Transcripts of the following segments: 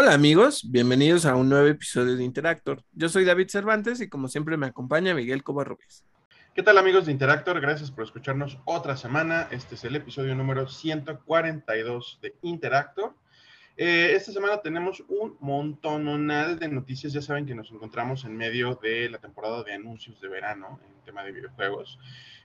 Hola amigos, bienvenidos a un nuevo episodio de Interactor. Yo soy David Cervantes y como siempre me acompaña Miguel Covarrubias. ¿Qué tal amigos de Interactor? Gracias por escucharnos otra semana. Este es el episodio número 142 de Interactor. Eh, esta semana tenemos un montononal de noticias. Ya saben que nos encontramos en medio de la temporada de anuncios de verano en tema de videojuegos.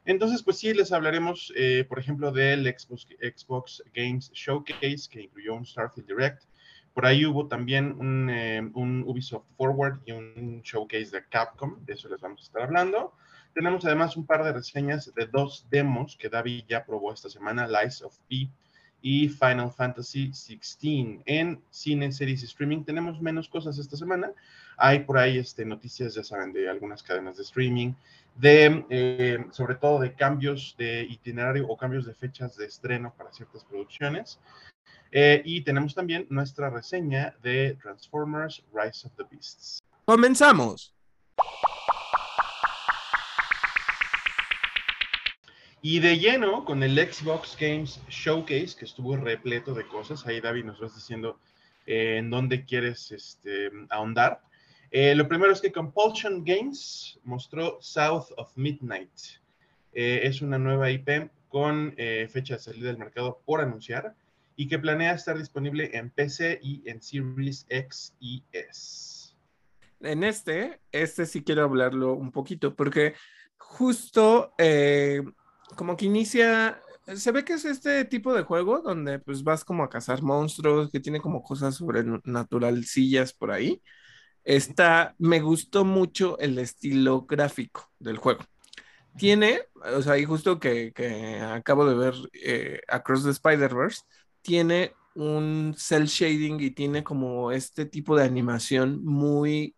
Entonces, pues sí, les hablaremos, eh, por ejemplo, del Xbox, Xbox Games Showcase que incluyó un Starfield Direct por ahí hubo también eh, un, Ubisoft Forward y un showcase de Capcom, de eso les vamos a estar hablando. Tenemos además un par de reseñas de dos demos que David ya probó esta semana, Lies of P y Final Fantasy XVI. En cine, series y streaming tenemos menos cosas esta semana. Hay por ahí este, noticias, ya saben, de algunas cadenas de streaming, de eh, sobre todo de cambios de itinerario o cambios de fechas de estreno para ciertas producciones. Eh, y tenemos también nuestra reseña de Transformers Rise of the Beasts. Comenzamos. Y de lleno con el Xbox Games Showcase, que estuvo repleto de cosas. Ahí, David, nos vas diciendo eh, en dónde quieres este, ahondar. Eh, lo primero es que Compulsion Games mostró South of Midnight. es una nueva IP con fecha de salida del mercado por anunciar y que planea estar disponible en PC y en Series X y S. En este, este sí quiero hablarlo un poquito, porque justo eh, como que inicia, se ve que es este tipo de juego donde pues vas como a cazar monstruos, que tiene como cosas sobrenaturalcillas por ahí. Está, me gustó mucho el estilo gráfico del juego. Tiene, o sea, y justo que, acabo de ver eh, Across the Spider-Verse, tiene un cel shading y tiene como este tipo de animación muy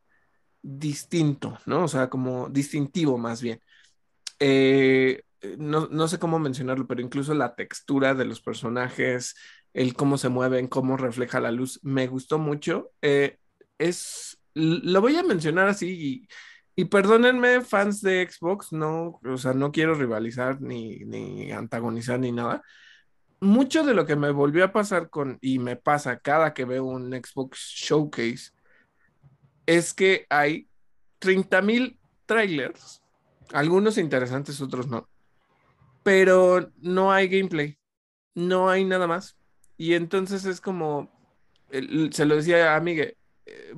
distinto, ¿no? O sea, como distintivo más bien. Eh, no, sé cómo mencionarlo, pero incluso la textura de los personajes, el cómo se mueven, cómo refleja la luz, me gustó mucho. Eh, es, lo voy a mencionar así y, y, perdónenme, fans de Xbox, no, o sea, no quiero rivalizar ni, ni antagonizar ni nada, mucho de lo que me volvió a pasar con, y me pasa cada que veo un Xbox Showcase, es que hay 30 mil trailers, algunos interesantes, otros no, pero no hay gameplay, no hay nada más. Y entonces es como, se lo decía a Miguel, eh,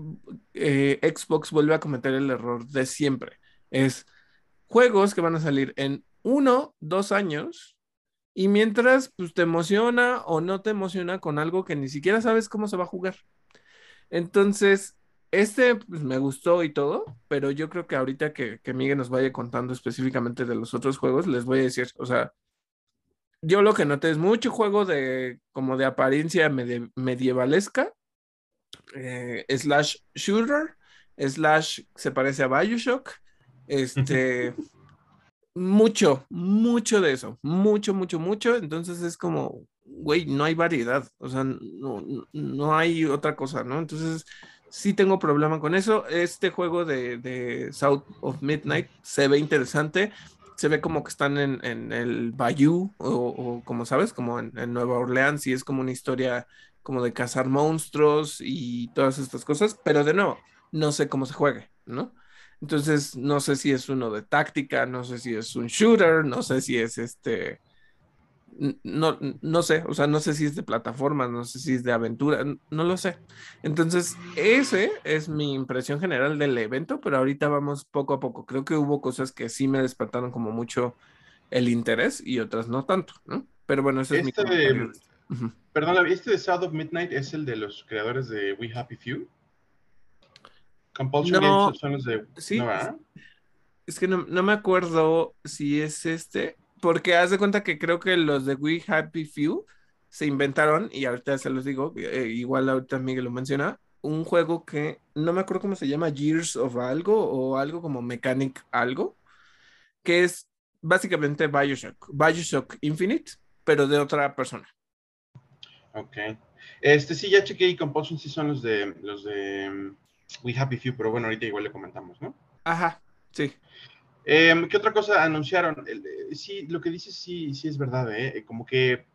eh, Xbox vuelve a cometer el error de siempre. Es juegos que van a salir en uno, dos años y mientras, pues te emociona o no te emociona con algo que ni siquiera sabes cómo se va a jugar. Entonces, este pues, me gustó y todo, pero yo creo que ahorita que, que Miguel nos vaya contando específicamente de los otros juegos, les voy a decir, o sea, yo lo que noté es mucho juego de como de apariencia medievalesca, eh, slash shooter, slash se parece a Bioshock, este, mucho, mucho de eso, mucho, mucho, mucho. Entonces es como, güey, no hay variedad, o sea, no, no hay otra cosa, ¿no? Entonces sí tengo problema con eso. Este juego de, South of Midnight se ve interesante. Se ve como que están en, el Bayou, o, como sabes, como en, en, Nueva Orleans, y es como una historia como de cazar monstruos y todas estas cosas, pero de nuevo, no sé cómo se juegue, ¿no? Entonces, no sé si es uno de táctica, no sé si es un shooter, no sé si es este. No, no sé, o sea, no sé si es de plataforma, no sé si es de aventura, no lo sé. Entonces, ese es mi impresión general del evento, pero ahorita vamos poco a poco. Creo que hubo cosas que sí me despertaron como mucho el interés y otras no tanto, ¿no? Pero bueno, ese es mi. De, Perdón, ¿este de South of Midnight es el de los creadores de We Happy Few? Compulsion no, Games son los de. Sí. es que no, me acuerdo si es este, porque haz de cuenta que creo que los de We Happy Few se inventaron, y ahorita se los digo, eh, igual ahorita Miguel lo menciona, un juego que no me acuerdo cómo se llama, Gears of algo o algo como Mechanic algo, que es básicamente Bioshock, Bioshock Infinite, pero de otra persona. Ok. Este sí, ya chequeé y Compulsion sí son los de los de We Happy Few, pero bueno, ahorita igual le comentamos, ¿no? Ajá, sí. Em, ¿Qué otra cosa anunciaron? Eh, sí, lo que dices sí, sí es verdad, ¿eh? Como que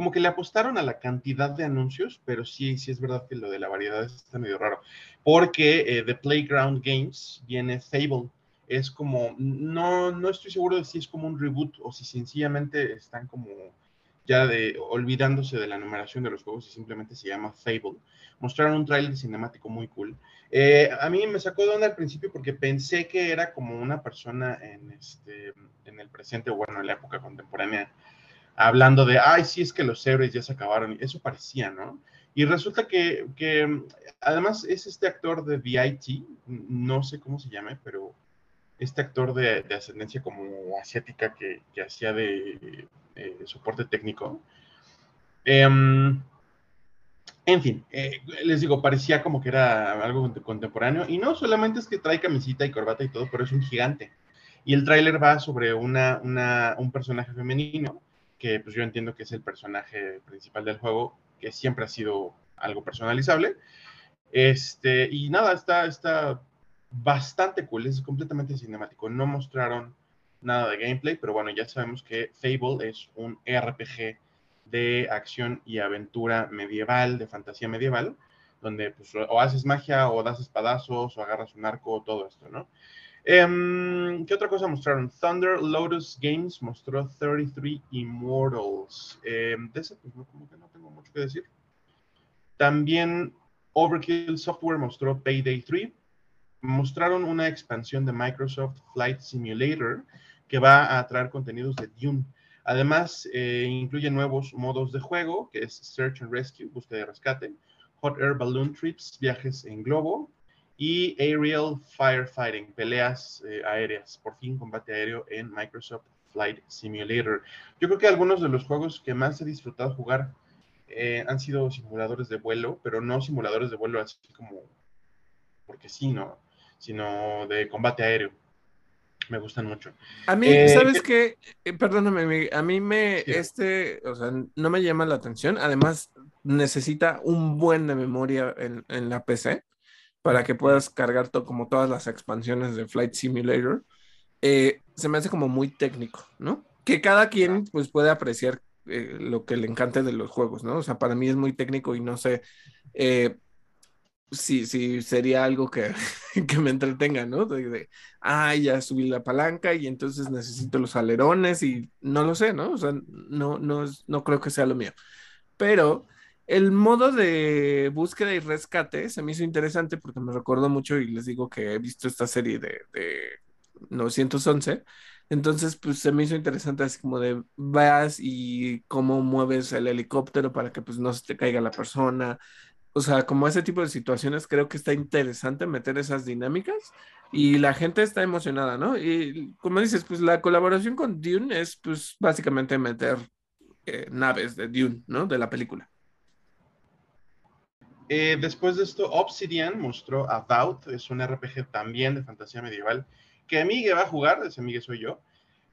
como que le apostaron a la cantidad de anuncios, pero sí, sí es verdad que lo de la variedad está medio raro. Porque eh, de Playground Games viene Fable. Es como, no, no estoy seguro de si es como un reboot o si sencillamente están como ya de olvidándose de la numeración de los juegos y simplemente se llama Fable. Mostraron un trailer cinemático muy cool. Eh, a mí me sacó de onda al principio porque pensé que era como una persona en, este, en el presente, bueno, en la época contemporánea, hablando de, ay, sí, es que los héroes ya se acabaron. Eso parecía, ¿no? Y resulta que, que además es este actor de VIT, no sé cómo se llame, pero este actor de, ascendencia como asiática que, hacía de eh, soporte técnico. Em, en fin, eh, les digo, parecía como que era algo contemporáneo. Y no solamente es que trae camisita y corbata y todo, pero es un gigante. Y el tráiler va sobre una, un personaje femenino, que pues yo entiendo que es el personaje principal del juego, que siempre ha sido algo personalizable. Este, y nada, está, está bastante cool, es completamente cinemático. No mostraron nada de gameplay, pero bueno, ya sabemos que Fable es un RPG de acción y aventura medieval, de fantasía medieval, donde pues, o haces magia o das espadazos o agarras un arco, todo esto, ¿no? Em, ¿Qué otra cosa mostraron? Thunder Lotus Games mostró 33 Immortals. Em, de ese, pues no, como que no tengo mucho que decir. También Overkill Software mostró Payday 3. Mostraron una expansión de Microsoft Flight Simulator que va a traer contenidos de Dune. Además, eh, incluye nuevos modos de juego, que es Search and Rescue, búsqueda y rescate, Hot Air Balloon Trips, viajes en globo, y Aerial Firefighting, peleas eh, aéreas, por fin combate aéreo en Microsoft Flight Simulator. Yo creo que algunos de los juegos que más he disfrutado jugar eh, han sido simuladores de vuelo, pero no simuladores de vuelo así como porque sí, ¿no? Sino de combate aéreo me gustan mucho. A mí, eh, ¿sabes qué? Eh, perdóname, a mí me, este, o sea, no me llama la atención. Además, necesita un buen de memoria en, la PC para que puedas cargar todo, como todas las expansiones de Flight Simulator. Eh, se me hace como muy técnico, ¿no? Que cada quien pues puede apreciar lo que le encante de los juegos, ¿no? O sea, para mí es muy técnico y no sé, sí, sí, sería algo que, que me entretenga, ¿no? De, ah, ya subí la palanca y entonces necesito los alerones y no lo sé, ¿no? O sea, no, no, no creo que sea lo mío. Pero el modo de búsqueda y rescate se me hizo interesante porque me recordó mucho y les digo que he visto esta serie de, de 911. Entonces, pues se me hizo interesante así como de vas y cómo mueves el helicóptero para que pues no se te caiga la persona, o sea, como ese tipo de situaciones, creo que está interesante meter esas dinámicas y la gente está emocionada, ¿no? Y como dices, pues la colaboración con Dune es pues básicamente meter eh, naves de Dune, ¿no? De la película. Eh, después de esto, Obsidian mostró About, es un RPG también de fantasía medieval, que Migue va a jugar, ese Migue soy yo,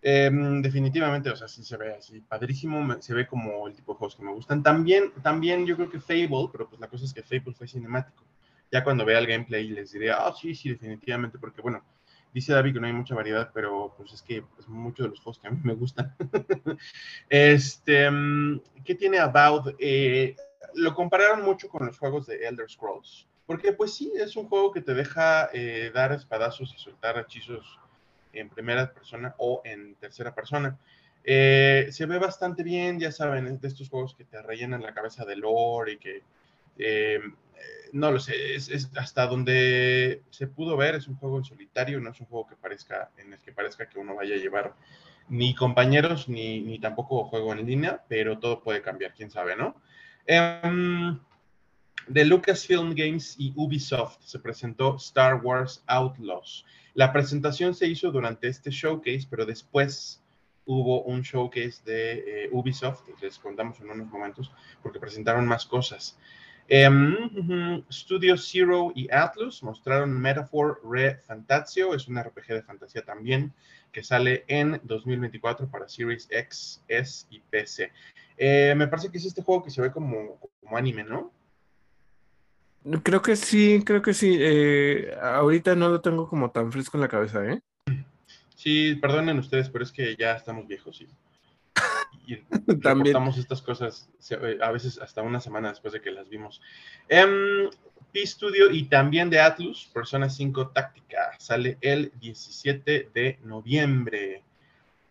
Em, definitivamente, o sea, sí se ve así padrísimo, se ve como el tipo de juegos que me gustan. También, también yo creo que Fable, pero pues la cosa es que Fable fue cinemático. Ya cuando vea el gameplay les diré, ah, sí, sí, definitivamente, porque bueno, dice David que no hay mucha variedad, pero pues es que pues, muchos de los juegos que a mí me gustan. este, em, ¿qué tiene About? Eh, lo compararon mucho con los juegos de Elder Scrolls, porque pues sí, es un juego que te deja eh, dar espadazos y soltar hechizos en primera persona o en tercera persona. Eh, se ve bastante bien, ya saben, de estos juegos que te rellenan la cabeza de lore y que, eh, no lo sé, es, hasta donde se pudo ver, es un juego en solitario, no es un juego que parezca, en el que parezca que uno vaya a llevar ni compañeros, ni, ni tampoco juego en línea, pero todo puede cambiar, quién sabe, ¿no? Em, de Lucasfilm Games y Ubisoft se presentó Star Wars Outlaws. La presentación se hizo durante este showcase, pero después hubo un showcase de eh, Ubisoft, les contamos en unos momentos, porque presentaron más cosas. Em, Studio Zero y Atlus mostraron Metaphor Re Fantasio, es un RPG de fantasía también, que sale en 2024 para Series X, S y PC. Eh, me parece que es este juego que se ve como, como anime, ¿no? Creo que sí, creo que sí. Eh, ahorita no lo tengo como tan fresco en la cabeza, ¿eh? Sí, perdonen ustedes, pero es que ya estamos viejos y, y reportamos estas cosas eh, a veces hasta una semana después de que las vimos. Um, P-Studio y también de Atlus, Persona 5 Táctica, sale el 17 de noviembre.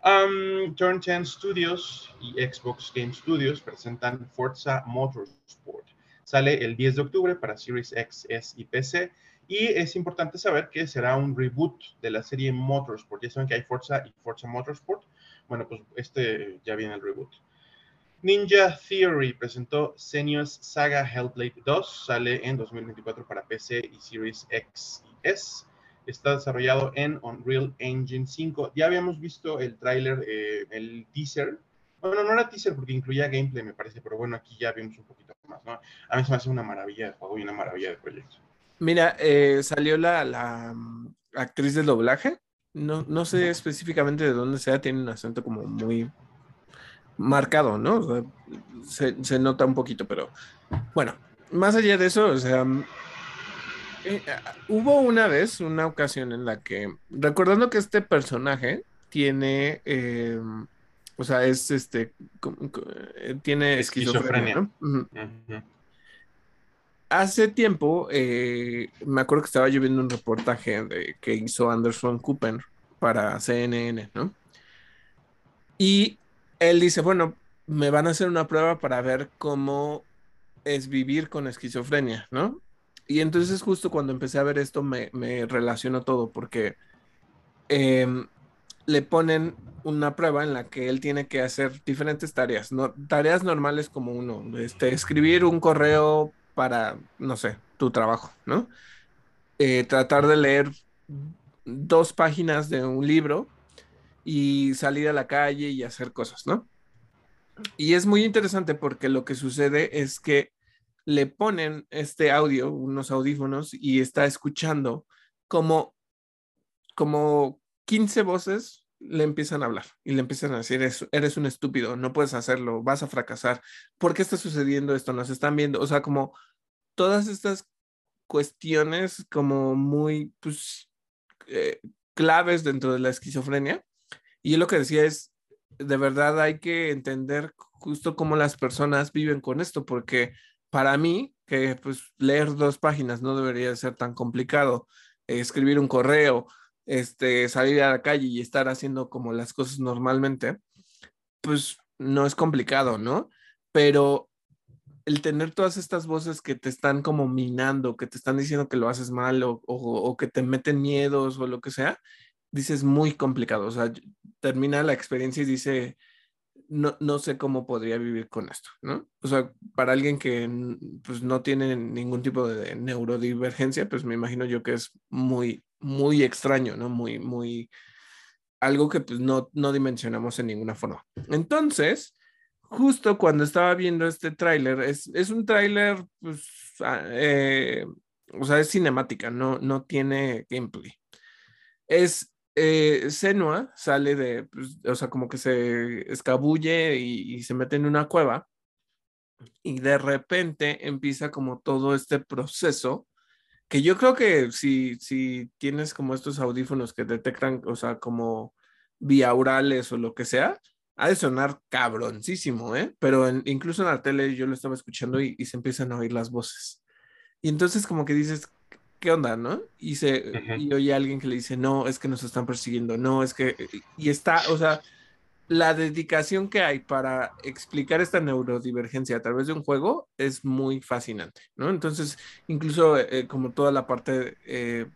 Um, Turn 10 Studios y Xbox Game Studios presentan Forza Motorsport. Sale el 10 de octubre para Series X, S y PC. Y es importante saber que será un reboot de la serie Motorsport. Ya saben que hay Forza y Forza Motorsport. Bueno, pues este ya viene el reboot. Ninja Theory presentó Senua's Saga Hellblade 2. Sale en 2024 para PC y Series X y S. Está desarrollado en Unreal Engine 5. Ya habíamos visto el tráiler, eh, el teaser. Bueno, no era teaser porque incluía gameplay, me parece, pero bueno, aquí ya vimos un poquito más, ¿no? A mí se me hace una maravilla de juego y una maravilla de proyecto. Mira, eh, salió la, la, mm, actriz de doblaje. No, no sé específicamente de dónde sea, tiene un acento como muy marcado, ¿no? se, nota un poquito, pero bueno, más allá de eso, o sea, mm, eh, hubo una vez, una ocasión en la que, recordando que este personaje tiene, eh, o sea, es este, tiene esquizofrenia, ¿no? hace tiempo, eh, me acuerdo que estaba yo viendo un reportaje de, que hizo Anderson Cooper para CNN, ¿no? Y él dice, bueno, me van a hacer una prueba para ver cómo es vivir con esquizofrenia, ¿no? Y entonces justo cuando empecé a ver esto me, me relacionó todo porque em, le ponen una prueba en la que él tiene que hacer diferentes tareas, ¿no? tareas normales como uno, este, escribir un correo para, no sé, tu trabajo, ¿no? Eh, tratar de leer dos páginas de un libro y salir a la calle y hacer cosas, ¿no? Y es muy interesante porque lo que sucede es que le ponen este audio, unos audífonos, y está escuchando como, como 15 voces le empiezan a hablar y le empiezan a decir, eres un estúpido, no puedes hacerlo, vas a fracasar, ¿por qué está sucediendo esto? Nos están viendo, o sea, como todas estas cuestiones como muy, pues, eh, claves dentro de la esquizofrenia. Y lo que decía es, de verdad hay que entender justo cómo las personas viven con esto, porque para mí, que pues leer dos páginas no debería ser tan complicado, escribir un correo, este, salir a la calle y estar haciendo como las cosas normalmente, pues no es complicado, ¿no? Pero el tener todas estas voces que te están como minando, que te están diciendo que lo haces mal o, que te meten miedos o lo que sea, dices muy complicado. O sea, termina la experiencia y dice, no, no sé cómo podría vivir con esto, ¿no? O sea, para alguien que pues no tiene ningún tipo de neurodivergencia, pues me imagino yo que es muy, muy extraño, ¿no? Muy, muy, algo que pues no, no dimensionamos en ninguna forma. Entonces, justo cuando estaba viendo este tráiler, es, un tráiler, pues, ah, eh, o sea, es cinemática, no, no tiene gameplay. Es eh, Senua sale de, pues, o sea, como que se escabulle y, se mete en una cueva y de repente empieza como todo este proceso que yo creo que si, si tienes como estos audífonos que detectan, o sea, como biaurales o lo que sea, ha de sonar cabroncísimo, ¿eh? Pero incluso en la tele yo lo estaba escuchando y, se empiezan a oír las voces. Y entonces como que dices, ¿qué onda, no? Y, se, y oye a alguien que le dice, no, es que nos están persiguiendo, no, es que... Y está, o sea, la dedicación que hay para explicar esta neurodivergencia a través de un juego es muy fascinante, ¿no? Entonces, incluso eh, como toda la parte, eh,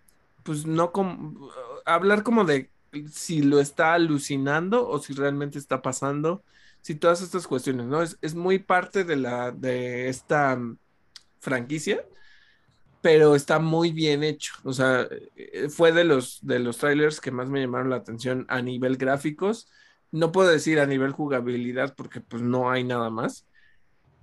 pues no como, hablar como de si lo está alucinando o si realmente está pasando, si todas estas cuestiones, ¿no? Es, es muy parte de, la, de esta mm, franquicia, pero está muy bien hecho. O sea, eh, fue de los, de los trailers que más me llamaron la atención a nivel gráficos. No puedo decir a nivel jugabilidad porque pues no hay nada más,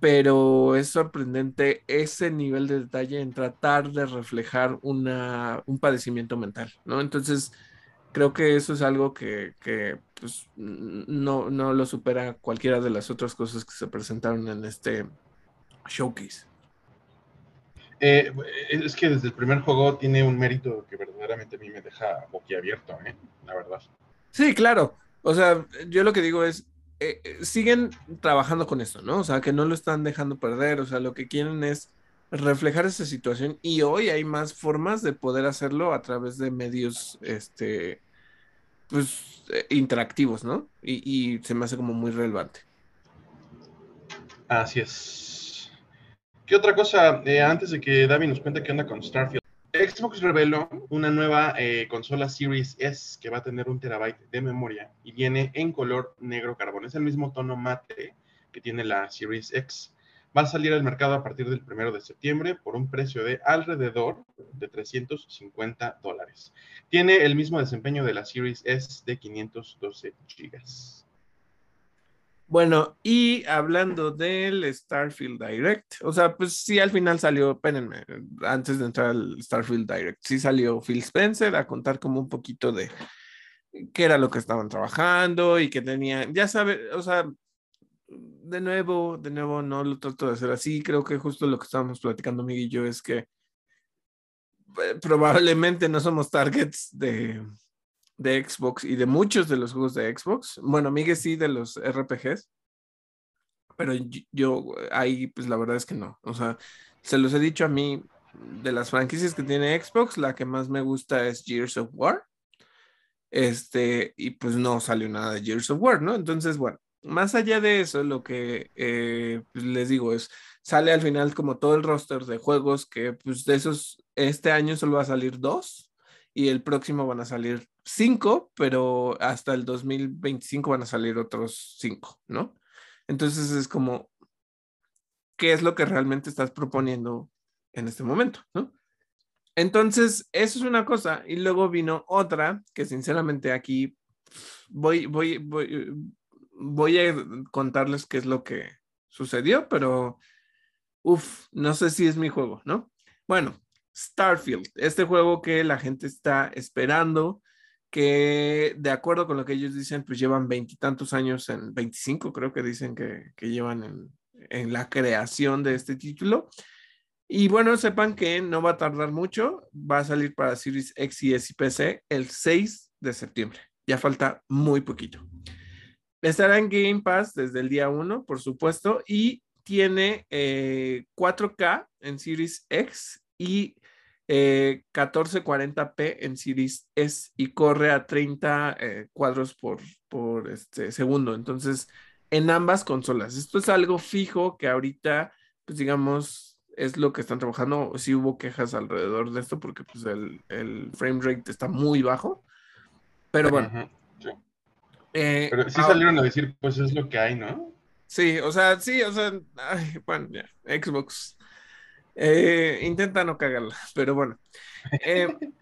pero es sorprendente ese nivel de detalle en tratar de reflejar una, un padecimiento mental, ¿no? Entonces, creo que eso es algo que, pues, no, no, lo supera cualquiera de las otras cosas que se presentaron en este showcase. Eh, es que desde el primer juego tiene un mérito que verdaderamente a mí me deja boquiabierto, ¿eh? la verdad. Sí, claro. O sea, yo lo que digo es, eh, eh, siguen trabajando con esto, ¿no? O sea, que no lo están dejando perder, o sea, lo que quieren es reflejar esa situación y hoy hay más formas de poder hacerlo a través de medios, este, pues, eh, interactivos, ¿no? Y, se me hace como muy relevante. Así es. ¿Qué otra cosa? antes de que David nos cuente qué onda con Starfield. Xbox reveló una nueva eh, consola Series S que va a tener un terabyte de memoria y viene en color negro carbón. Es el mismo tono mate que tiene la Series X. Va a salir al mercado a partir del primero de septiembre por un precio de alrededor de 350 dólares. Tiene el mismo desempeño de la Series S de 512 gigas. Bueno, y hablando del Starfield Direct, o sea, pues sí, al final salió, espérenme, antes de entrar al Starfield Direct, sí salió Phil Spencer a contar como un poquito de qué era lo que estaban trabajando y que tenían, ya sabe, o sea, de nuevo, de nuevo, no lo trato de hacer así, creo que justo lo que estábamos platicando Miguel y yo es que eh, probablemente no somos targets de, de Xbox y de muchos de los juegos de Xbox. Bueno, Miguel sí de los RPGs, pero yo ahí pues la verdad es que no. O sea, se los he dicho a mí, de las franquicias que tiene Xbox, la que más me gusta es Gears of War. Este, y pues no salió nada de Gears of War, ¿no? Entonces, bueno, más allá de eso, lo que eh, pues, les digo es, sale al final como todo el roster de juegos que pues de esos, este año solo va a salir dos y el próximo van a salir cinco, pero hasta el 2025 van a salir otros cinco, ¿no? Entonces es como, ¿qué es lo que realmente estás proponiendo en este momento, ¿no? Entonces, eso es una cosa. Y luego vino otra, que sinceramente aquí voy, voy, voy, voy a contarles qué es lo que sucedió, pero, uff, no sé si es mi juego, ¿no? Bueno, Starfield, este juego que la gente está esperando, que de acuerdo con lo que ellos dicen, pues llevan veintitantos años, en 25 creo que dicen que, llevan en, en, la creación de este título. Y bueno, sepan que no va a tardar mucho, va a salir para Series X y S y PC el 6 de septiembre. Ya falta muy poquito. Estará en Game Pass desde el día 1, por supuesto, y tiene 4K eh, en Series X y 1440p eh, en Series S y corre a 30 eh, cuadros por, por este segundo. Entonces, en ambas consolas. Esto es algo fijo que ahorita, pues digamos, es lo que están trabajando. Sí hubo quejas alrededor de esto porque pues el, el frame rate está muy bajo. Pero bueno. Eh, pero sí salieron a decir, pues es lo que hay, ¿no? Sí, o sea, sí, o sea, bueno, ya, Xbox eh, intenta no cagarla, pero bueno. Eh,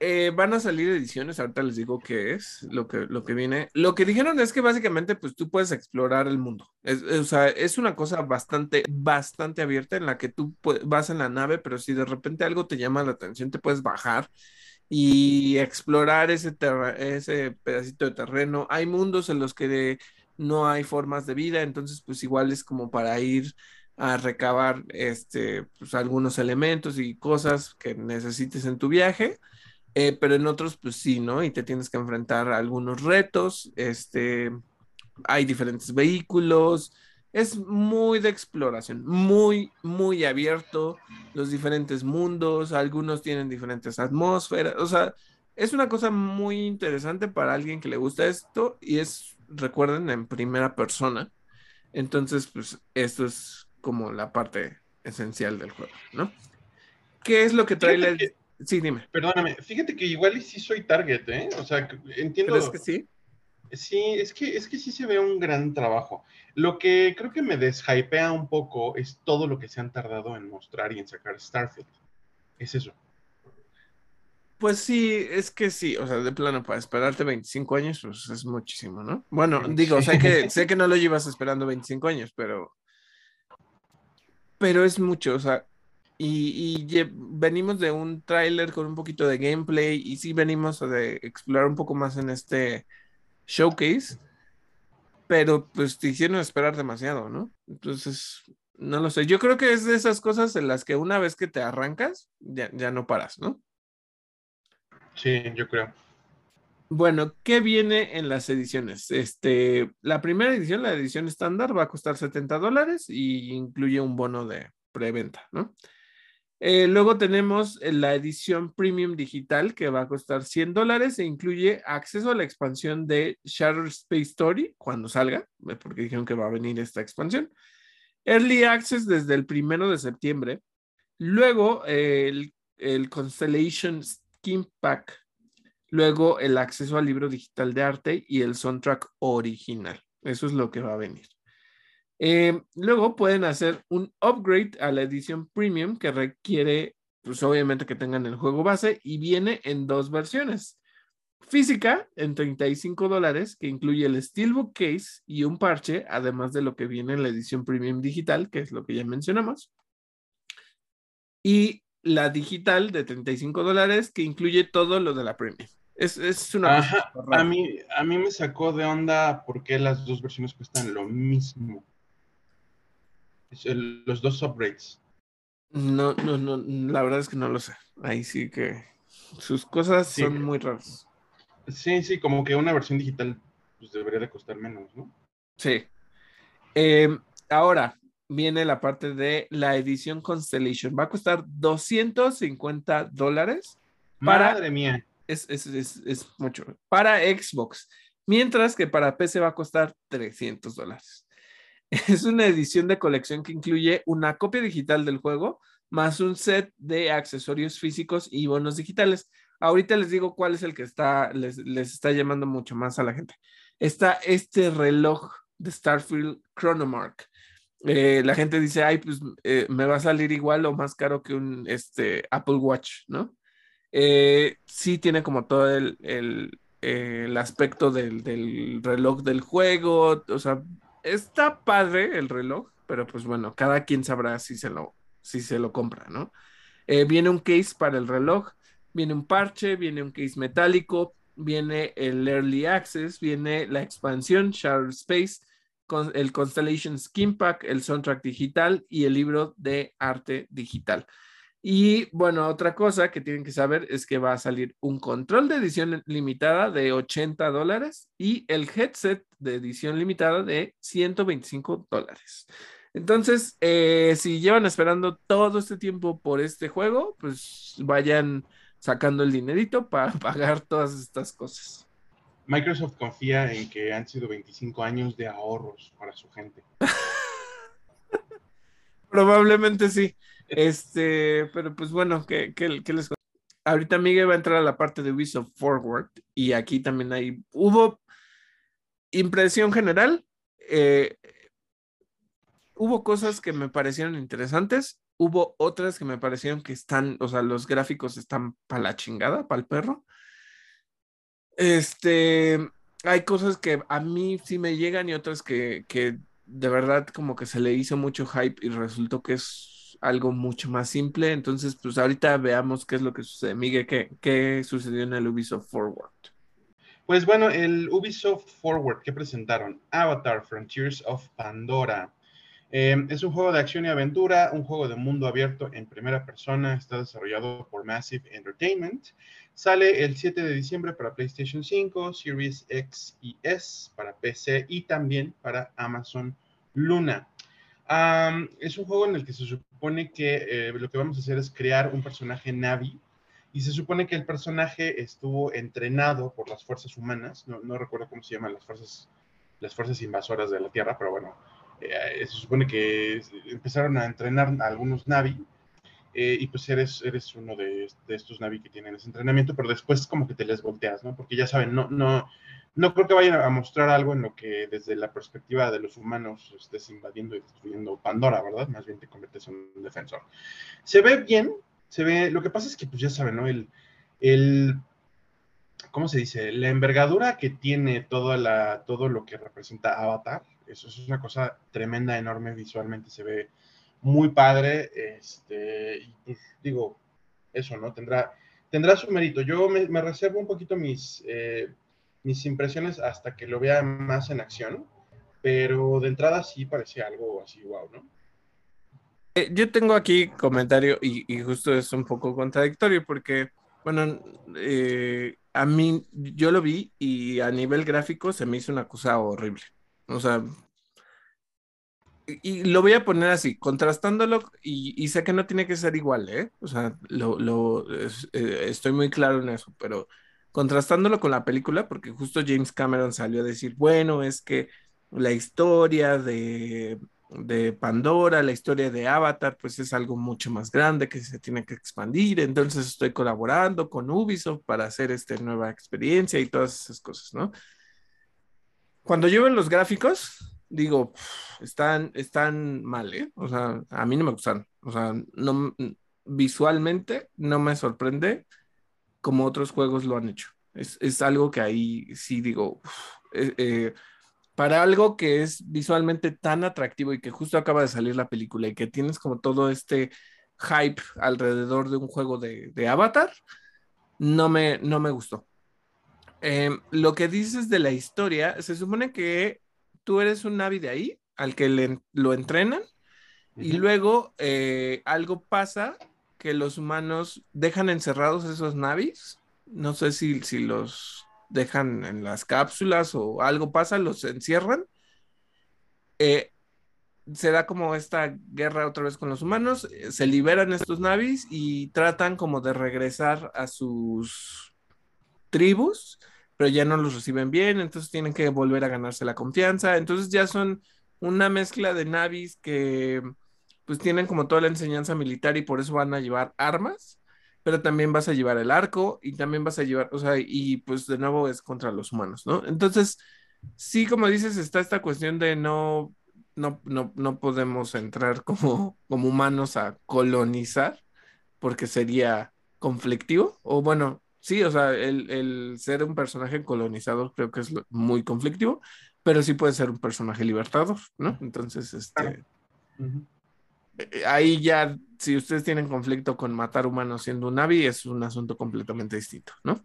eh, van a salir ediciones, ahorita les digo qué es lo que, lo que viene. Lo que dijeron es que básicamente pues tú puedes explorar el mundo. Es, o sea, es una cosa bastante, bastante abierta en la que tú vas en la nave, pero si de repente algo te llama la atención, te puedes bajar y explorar ese, ese pedacito de terreno. Hay mundos en los que no hay formas de vida, entonces pues igual es como para ir a recabar este, pues, algunos elementos y cosas que necesites en tu viaje, eh, pero en otros pues sí, ¿no? Y te tienes que enfrentar a algunos retos, este, hay diferentes vehículos, es muy de exploración, muy, muy abierto, los diferentes mundos, algunos tienen diferentes atmósferas, o sea, es una cosa muy interesante para alguien que le gusta esto y es, recuerden, en primera persona. Entonces, pues esto es como la parte esencial del juego, ¿no? ¿Qué es lo que trae la... Sí, dime. Perdóname, fíjate que igual sí soy target, ¿eh? O sea, entiendo... ¿Crees que sí? Sí, es que, es que sí se ve un gran trabajo. Lo que creo que me deshypea un poco es todo lo que se han tardado en mostrar y en sacar Starfield. Es eso. Pues sí, es que sí, o sea, de plano, para esperarte 25 años, pues es muchísimo, ¿no? Bueno, digo, sé que, sé que no lo llevas esperando 25 años, pero pero es mucho, o sea, y, venimos de un tráiler con un poquito de gameplay y sí venimos de explorar un poco más en este showcase, pero pues te hicieron esperar demasiado, ¿no? Entonces, no lo sé, yo creo que es de esas cosas en las que una vez que te arrancas, ya, ya no paras, ¿no? Sí, yo creo. Bueno, ¿qué viene en las ediciones? Este, la primera edición, la edición estándar, va a costar 70 dólares y incluye un bono de preventa, ¿no? Eh, luego tenemos la edición premium digital que va a costar 100 dólares e incluye acceso a la expansión de Shadow Space Story cuando salga, eh, porque dijeron que va a venir esta expansión. Early Access desde el primero de septiembre. Luego eh, el, el Constellation Skin Pack luego el acceso al libro digital de arte y el soundtrack original. Eso es lo que va a venir. Eh, luego pueden hacer un upgrade a la edición premium que requiere, pues obviamente que tengan el juego base y viene en dos versiones. Física en 35 dólares, que incluye el Steelbook Case y un parche, además de lo que viene en la edición premium digital, que es lo que ya mencionamos. Y la digital de 35 dólares, que incluye todo lo de la premium. Es, una cosa a mí, a mí me sacó de onda porque las dos versiones cuestan lo mismo. los dos upgrades. No, no, no, la verdad es que no lo sé. Ahí sí que sus cosas son muy raras. Sí, sí, como que una versión digital pues, debería de costar menos, ¿no? Sí. Em, ahora viene la parte de la edición Constellation. Va a costar 250 dólares. Madre mía es, mucho. Para Xbox, mientras que para PC va a costar 300 dólares. Es una edición de colección que incluye una copia digital del juego, más un set de accesorios físicos y bonos digitales. Ahorita les digo cuál es el que está, les, está llamando mucho más a la gente. Está este reloj de Starfield Chronomark. Eh, la gente dice, ay, pues eh, me va a salir igual o más caro que un este, Apple Watch, ¿no? Eh, sí tiene como todo el, el, aspecto del, del, reloj del juego. O sea, está padre el reloj, pero pues bueno, cada quien sabrá si se lo, si se lo compra, ¿no? Eh, viene un case para el reloj, viene un parche, viene un case metálico, viene el Early Access, viene la expansión Shadow Space, con el Constellation Skin Pack, el soundtrack digital y el libro de arte digital. Y bueno, otra cosa que tienen que saber es que va a salir un control de edición limitada de 80 dólares y el headset de edición limitada de 125 dólares. Entonces, eh, si llevan esperando todo este tiempo por este juego, pues vayan sacando el dinerito para pagar todas estas cosas. Microsoft confía en que han sido 25 años de ahorros para su gente. Probablemente sí. Este, pero pues bueno, ¿qué, les Ahorita Miguel va a entrar a la parte de Ubisoft Forward y aquí también hay, hubo impresión general, eh, hubo cosas que me parecieron interesantes, hubo otras que me parecieron que están, o sea, los gráficos están para la chingada, para el perro. Este, hay cosas que a mí sí me llegan y otras que, que de verdad como que se le hizo mucho hype y resultó que es algo mucho más simple. Entonces, pues ahorita veamos qué es lo que sucede. Miguel, ¿qué, qué sucedió en el Ubisoft Forward? Pues bueno, el Ubisoft Forward que presentaron, Avatar Frontiers of Pandora. Eh, es un juego de acción y aventura, un juego de mundo abierto en primera persona, está desarrollado por Massive Entertainment. Sale el 7 de diciembre para PlayStation 5, Series X y S para PC y también para Amazon Luna es un juego en el que se supone que eh, lo que vamos a hacer es crear un personaje Navi y se supone que el personaje estuvo entrenado por las fuerzas humanas, no, recuerdo cómo se llaman las fuerzas, las fuerzas invasoras de la Tierra, pero bueno, eh, se supone que empezaron a entrenar a algunos Navi eh, y pues eres, eres uno de, de, estos Navi que tienen ese entrenamiento, pero después como que te les volteas, ¿no? Porque ya saben, no, no, no creo que vayan a mostrar algo en lo que desde la perspectiva de los humanos estés invadiendo y destruyendo Pandora, ¿verdad? Más bien te conviertes en un defensor. Se ve bien, se ve, lo que pasa es que pues ya saben, ¿no? El, el ¿cómo se dice? La envergadura que tiene toda la, todo lo que representa Avatar, eso, es una cosa tremenda, enorme visualmente, se ve muy padre, este, y pues digo, eso, ¿no? Tendrá, tendrá su mérito. Yo me, reservo un poquito mis... Eh, mis impresiones hasta que lo vea más en acción, pero de entrada sí parecía algo así, wow, ¿no? Eh, yo tengo aquí comentario y, justo es un poco contradictorio porque Bueno, eh, a mí, yo lo vi y a nivel gráfico se me hizo una cosa horrible. O sea, y lo voy a poner así, contrastándolo, y, sé que no tiene que ser igual, ¿eh? O sea, lo, eh, estoy muy claro en eso, pero contrastándolo con la película, porque justo James Cameron salió a decir, bueno, es que la historia de, de Pandora, la historia de Avatar, pues es algo mucho más grande que se tiene que expandir, entonces estoy colaborando con Ubisoft para hacer esta nueva experiencia y todas esas cosas, ¿no? Cuando yo veo los gráficos, digo, están, están mal, ¿eh? O sea, a mí no me gustan. O sea, no, visualmente no me sorprende como otros juegos lo han hecho. Es, algo que ahí sí digo, eh, eh, para algo que es visualmente tan atractivo y que justo acaba de salir la película y que tienes como todo este hype alrededor de un juego de, Avatar, no me, no me gustó. Em, lo que dices de la historia, se supone que tú eres un Navi de ahí, al que le, lo entrenan, y luego eh, algo pasa que los humanos dejan encerrados esos navis. No sé si, si los dejan en las cápsulas o algo pasa, los encierran. Eh, se da como esta guerra otra vez con los humanos, eh, se liberan estos navis y tratan como de regresar a sus tribus pero ya no los reciben bien, entonces tienen que volver a ganarse la confianza. Entonces ya son una mezcla de navis que pues tienen como toda la enseñanza militar y por eso van a llevar armas, pero también vas a llevar el arco y también vas a llevar, o sea, y pues de nuevo es contra los humanos, ¿no? Entonces, sí, como dices, está esta cuestión de no, no, no, no podemos entrar como, como humanos a colonizar porque sería conflictivo, o bueno, sí, o sea, el, ser un personaje colonizador creo que es muy conflictivo, pero sí puede ser un personaje libertador, ¿no? Entonces, este... Eh, ahí ya, si ustedes tienen conflicto con matar humanos siendo un Navi, es un asunto completamente distinto, ¿no?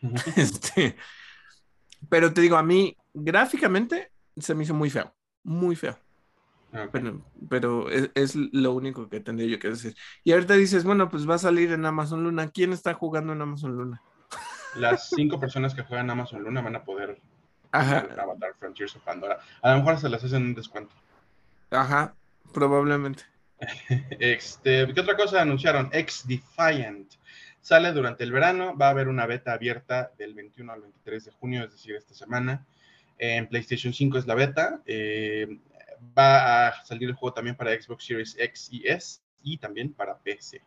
este, pero te digo, a mí, gráficamente, se me hizo muy feo, muy feo. Pero, pero es, lo único que tendría yo que decir. Y ahorita dices, bueno, pues va a salir en Amazon Luna. ¿Quién está jugando en Amazon Luna? Las cinco personas que juegan en Amazon Luna van a poder Ajá. Avatar Frontiers of Pandora. A lo mejor se las hacen un descuento. Ajá, probablemente. este, ¿Qué otra cosa anunciaron? X Defiant. Sale durante el verano, va a haber una beta abierta del 21 al 23 de junio, es decir, esta semana. En PlayStation 5 es la beta. Eh, va a salir el juego también para Xbox Series X y S y también para PC.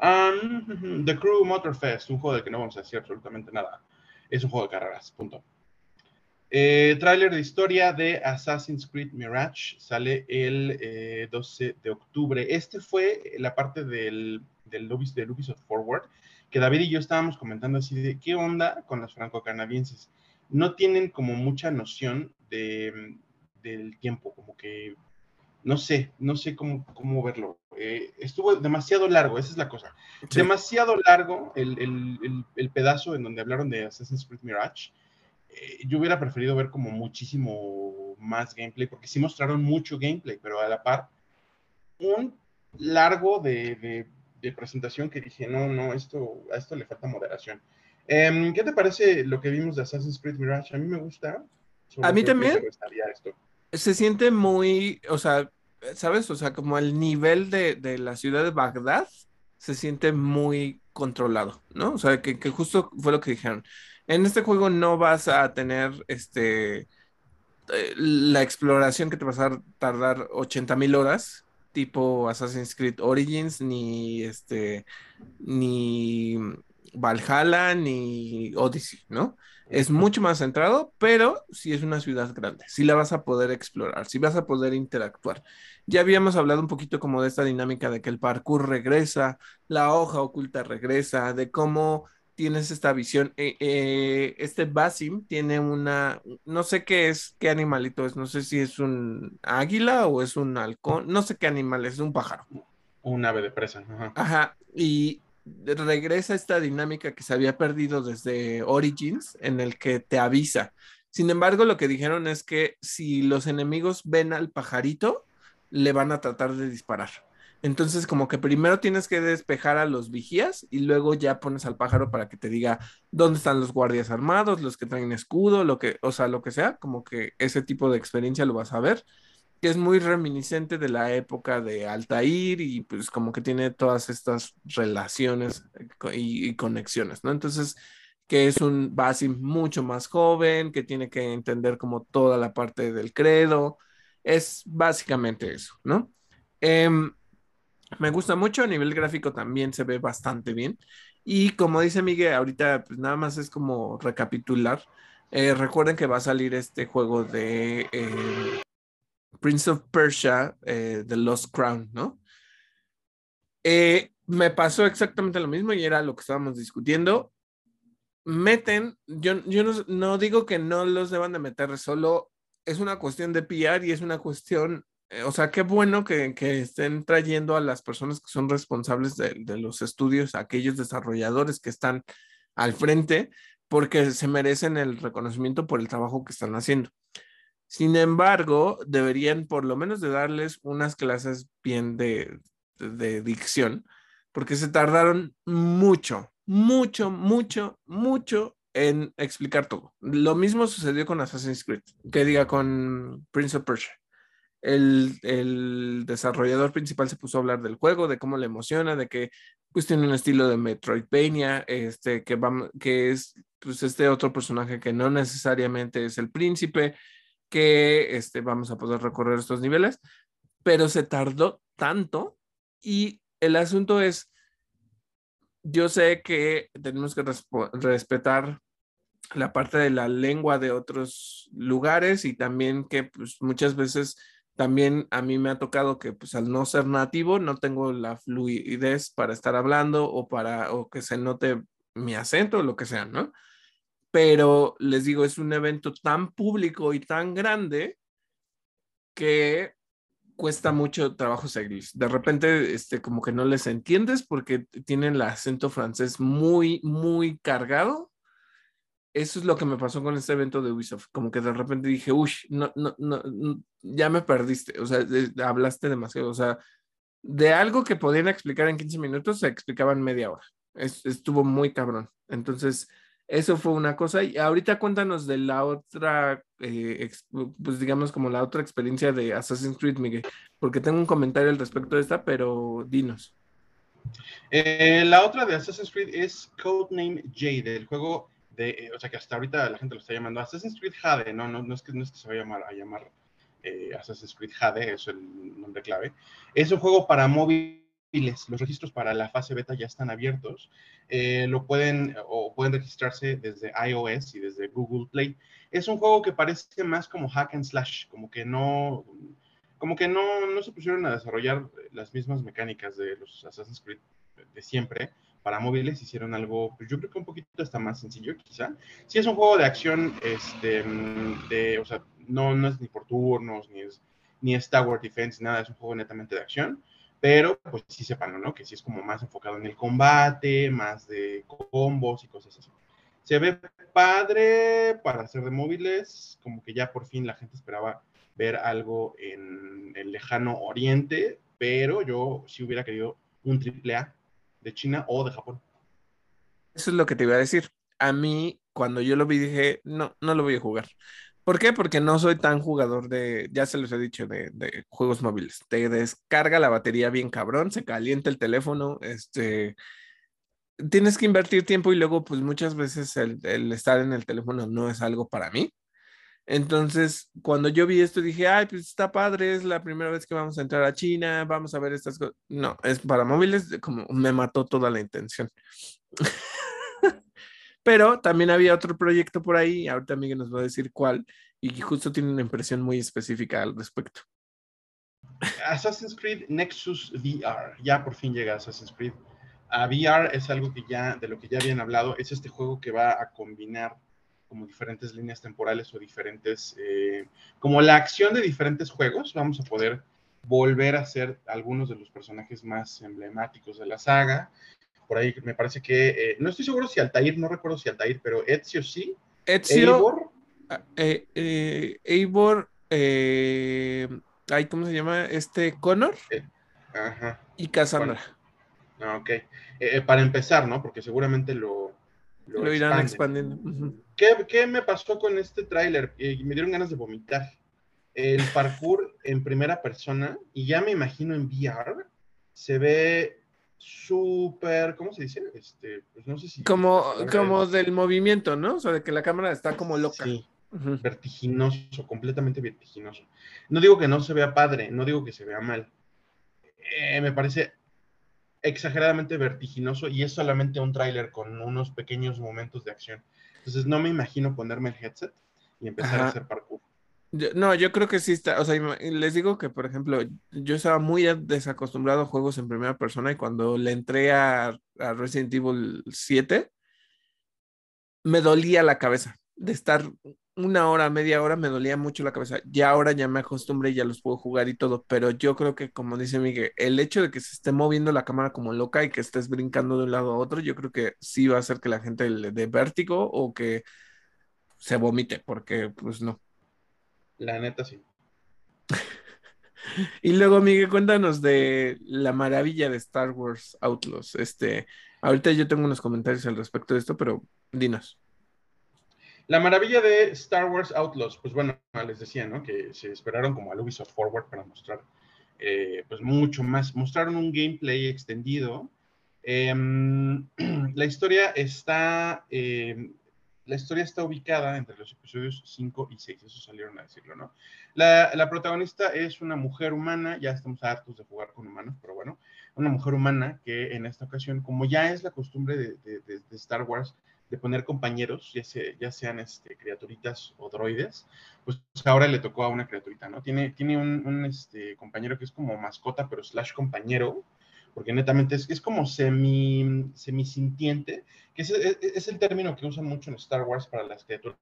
Um, The Crew Motorfest, un juego del que no vamos a decir absolutamente nada. Es un juego de carreras, punto. Eh, trailer de historia de Assassin's Creed Mirage sale el 12 eh, de octubre. Este fue la parte del, del, Ubisoft Forward que David y yo estábamos comentando así de qué onda con los franco-canadienses. No tienen como mucha noción de, del tiempo, como que no sé, no sé cómo, cómo verlo. Eh, estuvo demasiado largo, esa es la cosa. Demasiado largo el, pedazo en donde hablaron de Assassin's Creed Mirage. Eh, yo hubiera preferido ver como muchísimo más gameplay, porque sí mostraron mucho gameplay, pero a la par, un largo de, presentación que dije, no, no, esto, a esto le falta moderación. Em, ¿Qué te parece lo que vimos de Assassin's Creed Mirage? A mí me gusta. A mí también. Se siente muy, o sea, ¿sabes? O sea, como el nivel de, la ciudad de Bagdad se siente muy controlado, ¿no? O sea, que, justo fue lo que dijeron. En este juego no vas a tener este eh, la exploración que te vas a tardar 80 mil horas, tipo Assassin's Creed Origins, ni este, ni Valhalla, ni Odyssey, ¿no? Es mucho más centrado, pero sí es una ciudad grande, sí la vas a poder explorar, sí vas a poder interactuar. Ya habíamos hablado un poquito como de esta dinámica de que el parkour regresa, la hoja oculta regresa, de cómo tienes esta visión. Eh, eh, este Basim tiene una, no sé qué es, qué animalito es, no sé si es un águila o es un halcón, no sé qué animal es, es un pájaro. Un ave de presa. Ajá, y regresa esta dinámica que se había perdido desde Origins, en el que te avisa. Sin embargo, lo que dijeron es que si los enemigos ven al pajarito, le van a tratar de disparar. Entonces, como que primero tienes que despejar a los vigías y luego ya pones al pájaro para que te diga dónde están los guardias armados, los que traen escudo, lo que, o sea, lo que sea, como que ese tipo de experiencia lo vas a ver, que es muy reminiscente de la época de Altair y pues como que tiene todas estas relaciones eh, y, conexiones, ¿no? Entonces, que es un Basim mucho más joven, que tiene que entender como toda la parte del credo, es básicamente eso, ¿no? Em, me gusta mucho, a nivel gráfico también se ve bastante bien. Y como dice Miguel, ahorita pues nada más es como recapitular. Eh, recuerden que va a salir este juego de eh, Prince of Persia, eh, The Lost Crown, ¿no? me pasó exactamente lo mismo y era lo que estábamos discutiendo. Meten, yo, yo no, no digo que no los deban de meter, solo es una cuestión de PR y es una cuestión eh, o sea, qué bueno que, estén trayendo a las personas que son responsables de, los estudios, aquellos desarrolladores que están al frente, porque se merecen el reconocimiento por el trabajo que están haciendo. Sin embargo, deberían por lo menos de darles unas clases bien de, de dicción, porque se tardaron mucho, mucho, mucho, mucho en explicar todo. Lo mismo sucedió con Assassin's Creed, que diga con Prince of Persia el, desarrollador principal se puso a hablar del juego, de cómo le emociona, de que pues tiene un estilo de Metroidvania, este, que, va, que es pues este otro personaje que no necesariamente es el príncipe, que este, vamos a poder recorrer estos niveles, pero se tardó tanto y el asunto es, yo sé que tenemos que respetar la parte de la lengua de otros lugares y también que pues, muchas veces también a mí me ha tocado que pues al no ser nativo no tengo la fluidez para estar hablando o para o que se note mi acento o lo que sea, ¿no? Pero les digo, es un evento tan público y tan grande que cuesta mucho trabajo seguir. De repente, este, como que no les entiendes porque tienen el acento francés muy, muy cargado eso es lo que me pasó con este evento de Ubisoft. Como que de repente dije, uy, no, no, no, ya me perdiste. O sea, hablaste demasiado. O sea, de algo que podían explicar en 15 minutos, se explicaban media hora. estuvo muy cabrón. Entonces, eso fue una cosa. Y ahorita cuéntanos de la otra, eh, pues digamos como la otra experiencia de Assassin's Creed, Miguel, porque tengo un comentario al respecto de esta, pero dinos. Eh, la otra de Assassin's Creed es Codename Jade, el juego de, o sea que hasta ahorita la gente lo está llamando Assassin's Creed Jade, no, no, no, es, que, no es que se vaya a llamar, a llamar eh, Assassin's Creed Jade, es el nombre clave. Es un juego para los registros para la fase beta ya están abiertos, eh, lo pueden, o pueden registrarse desde iOS y desde Google Play. Es un juego que parece más como hack and slash, como que no, como que no, no se pusieron a desarrollar las mismas mecánicas de los Assassin's Creed de siempre, para móviles hicieron algo, pues yo creo que un poquito está más sencillo, quizá. Sí es un juego de acción, este, de, o sea, no, no es ni por turnos, ni es, ni es Tower Defense, nada, es un juego netamente de acción, pero pues sí sepan, ¿no? Que sí es como más enfocado en el combate, más de combos y cosas así. Se ve padre para hacer de móviles, como que ya por fin la gente esperaba ver algo en el lejano oriente, pero yo sí hubiera querido un triple A de China o de Japón. Eso es lo que te iba a decir. A mí, cuando yo lo vi, dije, no, no lo voy a jugar. ¿Por qué? Porque no soy tan jugador de, ya se los he dicho, de, juegos móviles. Te descarga la batería bien cabrón, se calienta el teléfono, este, tienes que invertir tiempo y luego, pues muchas veces el estar en el teléfono no es algo para mí. Entonces, cuando yo vi esto, dije, ay, pues está padre, es la primera vez que vamos a entrar a China, vamos a ver estas cosas. No, es para móviles, como me mató toda la intención. Pero también había otro proyecto por ahí, ahorita Miguel nos va a decir cuál, y justo tiene una impresión muy específica al respecto. Assassin's Creed Nexus VR, ya por fin llega Assassin's Creed. A VR es algo que ya, de lo que ya habían hablado, es este juego que va a combinar como diferentes líneas temporales o diferentes, eh, como la acción de diferentes juegos, vamos a poder volver a ser algunos de los personajes más emblemáticos de la saga. Por ahí me parece que, eh, no estoy seguro si Altair, no recuerdo si Altair, pero Ezio sí. Ezio. Eivor. Ah, eh, Eivor, ¿cómo se llama? Este, Connor. Ajá. Y Cassandra. Ah, ok. Eh, eh, para empezar, ¿no? Porque seguramente lo... Lo, irán expandiendo. ¿Qué, me pasó con este tráiler? Eh, me dieron ganas de vomitar. El parkour en primera persona, y ya me imagino en VR, se ve súper, ¿cómo se dice? Este, pues no sé si... Como, como del movimiento, ¿no? O sea, de que la cámara está como loca. Sí, vertiginoso, completamente vertiginoso. No digo que no se vea padre, no digo que se vea mal. Eh, me parece exageradamente vertiginoso y es solamente un tráiler con unos pequeños momentos de acción. Entonces no me imagino ponerme el headset y empezar a hacer parkour no, yo creo que sí está, o sea, les digo que, por ejemplo, yo estaba muy desacostumbrado a juegos en primera persona y cuando le entré a, Resident Evil 7, me dolía la cabeza. De estar una hora, media hora, me dolía mucho la cabeza. Ya ahora ya me acostumbré y ya los puedo jugar y todo, pero yo creo que, como dice Miguel, el hecho de que se esté moviendo la cámara como loca y que estés brincando de un lado a otro, yo creo que sí va a hacer que la gente le dé vértigo o que se vomite, porque pues no. La neta sí. y luego, Miguel, cuéntanos de la maravilla de Star Wars Outlaws. Este, ahorita yo tengo unos comentarios al respecto de esto, pero dinos. La maravilla de Star Wars Outlaws, pues bueno, les decía, ¿no? Que se esperaron como a Ubisoft Forward para mostrar, eh, pues mucho más. Mostraron un gameplay extendido. Em, la historia está em, la historia está ubicada entre los episodios 5 y 6, eso salieron a decirlo, ¿no? La, protagonista es una mujer humana, ya estamos hartos de jugar con humanos, pero bueno, una mujer humana que en esta ocasión, como ya es la costumbre de, Star Wars, de poner compañeros, ya, ya sean este, criaturitas o droides, pues ahora le tocó a una criaturita, ¿no? Tiene, tiene un, un este, compañero que es como mascota, pero slash compañero, porque netamente es, es como semi, semi sintiente, que es, el término que usan mucho en Star Wars para las criaturas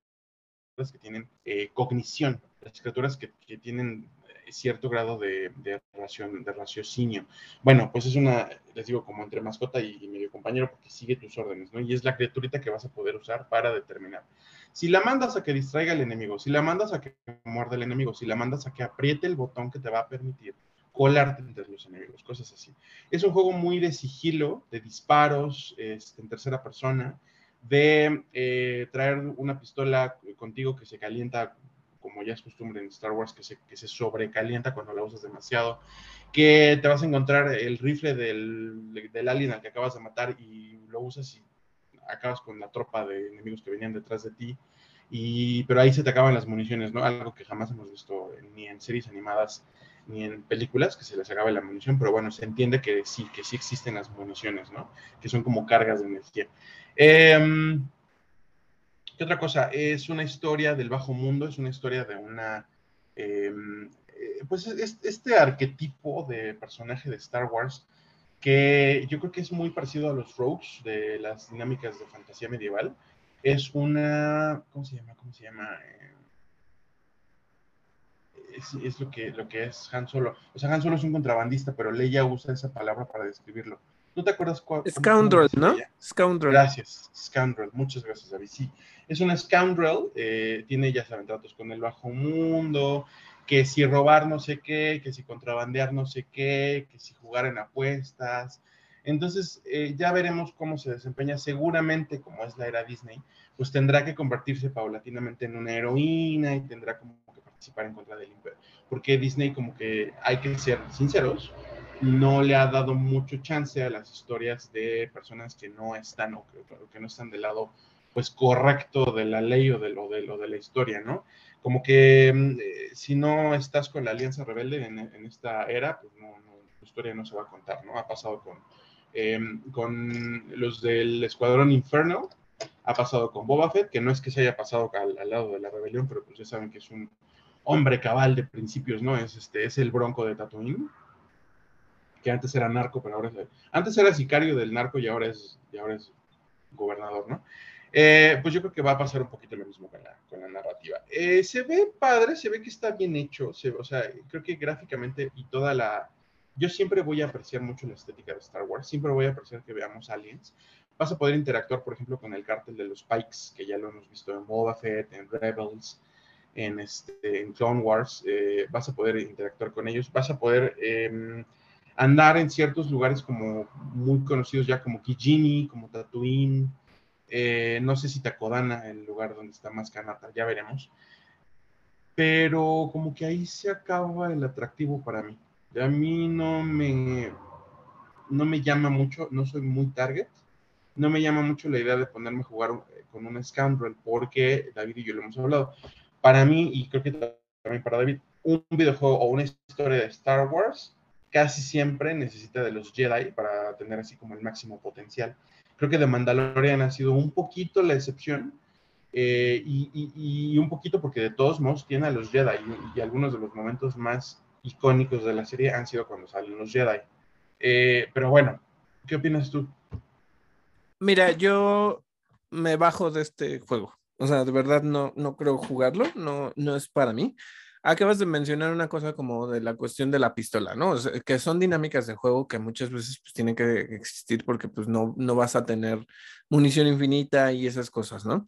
que tienen eh, cognición, las criaturas que, que tienen eh, cierto grado de, de, de raciocinio. Bueno, pues es una, les digo, como entre mascota y, medio compañero, porque sigue tus órdenes, ¿no? Y es la criaturita que vas a poder usar para determinar. Si la mandas a que distraiga al enemigo, si la mandas a que muerde al enemigo, si la mandas a que apriete el botón que te va a permitir colarte entre los enemigos, cosas así. Es un juego muy de sigilo, de disparos en tercera persona, de eh, traer una pistola contigo que se calienta, como ya es costumbre en Star Wars, que se, que sobrecalienta cuando la usas demasiado, que te vas a encontrar el rifle del, del alien al que acabas de matar y lo usas y acabas con la tropa de enemigos que venían detrás de ti. Y, pero ahí se te acaban las municiones, ¿no? Algo que jamás hemos visto ni en series animadas ni en películas que se les acabe la munición, pero bueno, se entiende que sí, que sí existen las municiones, ¿no? Que son como cargas de energía. Em, ¿Qué otra cosa? Es una historia del bajo mundo, es una historia de una... Em, eh, pues este arquetipo de personaje de Star Wars que yo creo que es muy parecido a los rogues de las dinámicas de fantasía medieval. Es una... ¿Cómo se llama? ¿Cómo se llama? Eh, es, lo, que, lo que es Han Solo. O sea, Han Solo es un contrabandista, pero Leia usa esa palabra para describirlo. ¿No te acuerdas cuál? Scoundrel, ¿no? Scoundrel. Gracias, Scoundrel. Muchas gracias, David. Sí, es una Scoundrel, eh, tiene, ya saben, tratos con el bajo mundo, que si robar no sé qué, que si contrabandear no sé qué, que si jugar en apuestas. Entonces, eh, ya veremos cómo se desempeña. Seguramente, como es la era Disney, pues tendrá que convertirse paulatinamente en una heroína y tendrá como participar en contra del imperio. Porque Disney, como que hay que ser sinceros, no le ha dado mucho chance a las historias de personas que no están o que, no están del lado pues correcto de la ley o de lo de, lo de la historia, ¿no? Como que mm, eh, si no estás con la Alianza Rebelde en, esta era, pues no, no, tu historia no se va a contar, ¿no? Ha pasado con, em, con los del Escuadrón Inferno, ha pasado con Boba Fett, que no es que se haya pasado al, al, lado de la rebelión, pero pues ya saben que es un, hombre cabal de principios, ¿no? Es, este, es el bronco de Tatooine, que antes era narco, pero ahora es, antes era sicario del narco y ahora es, y ahora es gobernador, ¿no? Eh, pues yo creo que va a pasar un poquito lo mismo con la, con la narrativa. Eh, se ve padre, se ve que está bien hecho, se, o sea, creo que gráficamente y toda la... Yo siempre voy a apreciar mucho la estética de Star Wars, siempre voy a apreciar que veamos aliens. Vas a poder interactuar, por ejemplo, con el cártel de los Pikes, que ya lo hemos visto en Boba Fett, en Rebels, en, este, en Clone Wars, eh, vas a poder interactuar con ellos, vas a poder em, andar en ciertos lugares como muy conocidos ya como Kijini, como Tatooine, eh, no sé si Takodana, el lugar donde está más Kanata, ya veremos. Pero como que ahí se acaba el atractivo para mí. A mí no me, no me llama mucho, no soy muy target, no me llama mucho la idea de ponerme a jugar eh, con un Scoundrel, porque David y yo lo hemos hablado. Para mí, y creo que también para David, un videojuego o una historia de Star Wars casi siempre necesita de los Jedi para tener así como el máximo potencial. Creo que The Mandalorian ha sido un poquito la excepción eh, y, un poquito porque de todos modos tiene a los Jedi y, algunos de los momentos más icónicos de la serie han sido cuando salen los Jedi. Eh, pero bueno, ¿qué opinas tú? Mira, yo me bajo de este juego. O sea, de verdad no, no creo jugarlo, no, no es para mí acabas de mencionar una cosa como de la cuestión de la pistola, ¿no? que son dinámicas de juego que muchas veces pues, tienen que existir porque pues no, no vas a tener munición infinita y esas cosas, ¿no?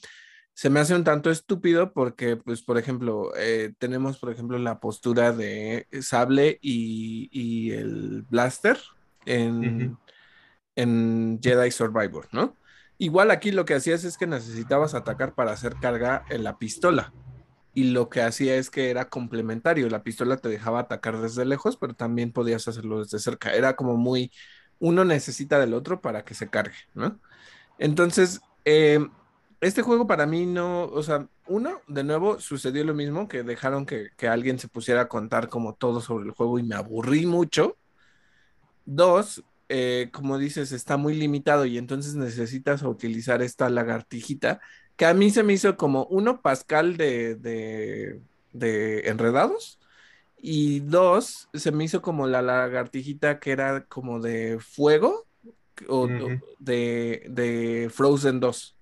Se me hace un tanto estúpido porque, pues, por ejemplo, eh, tenemos, por ejemplo, la postura de sable y, el blaster en, en Jedi Survivor, ¿no? Igual aquí lo que hacías es que necesitabas atacar para hacer carga en la pistola y lo que hacía es que era complementario. La pistola te dejaba atacar desde lejos, pero también podías hacerlo desde cerca. Era como muy, uno necesita del otro para que se cargue, ¿no? Entonces, eh, este juego para mí no, o sea, uno, de nuevo, sucedió lo mismo, que dejaron que, que alguien se pusiera a contar como todo sobre el juego y me aburrí mucho. Dos, eh, como dices, está muy limitado y entonces necesitas utilizar esta lagartijita que a mí se me hizo como uno Pascal de, de, enredados y dos se me hizo como la lagartijita que era como de fuego o de, de, Frozen 2.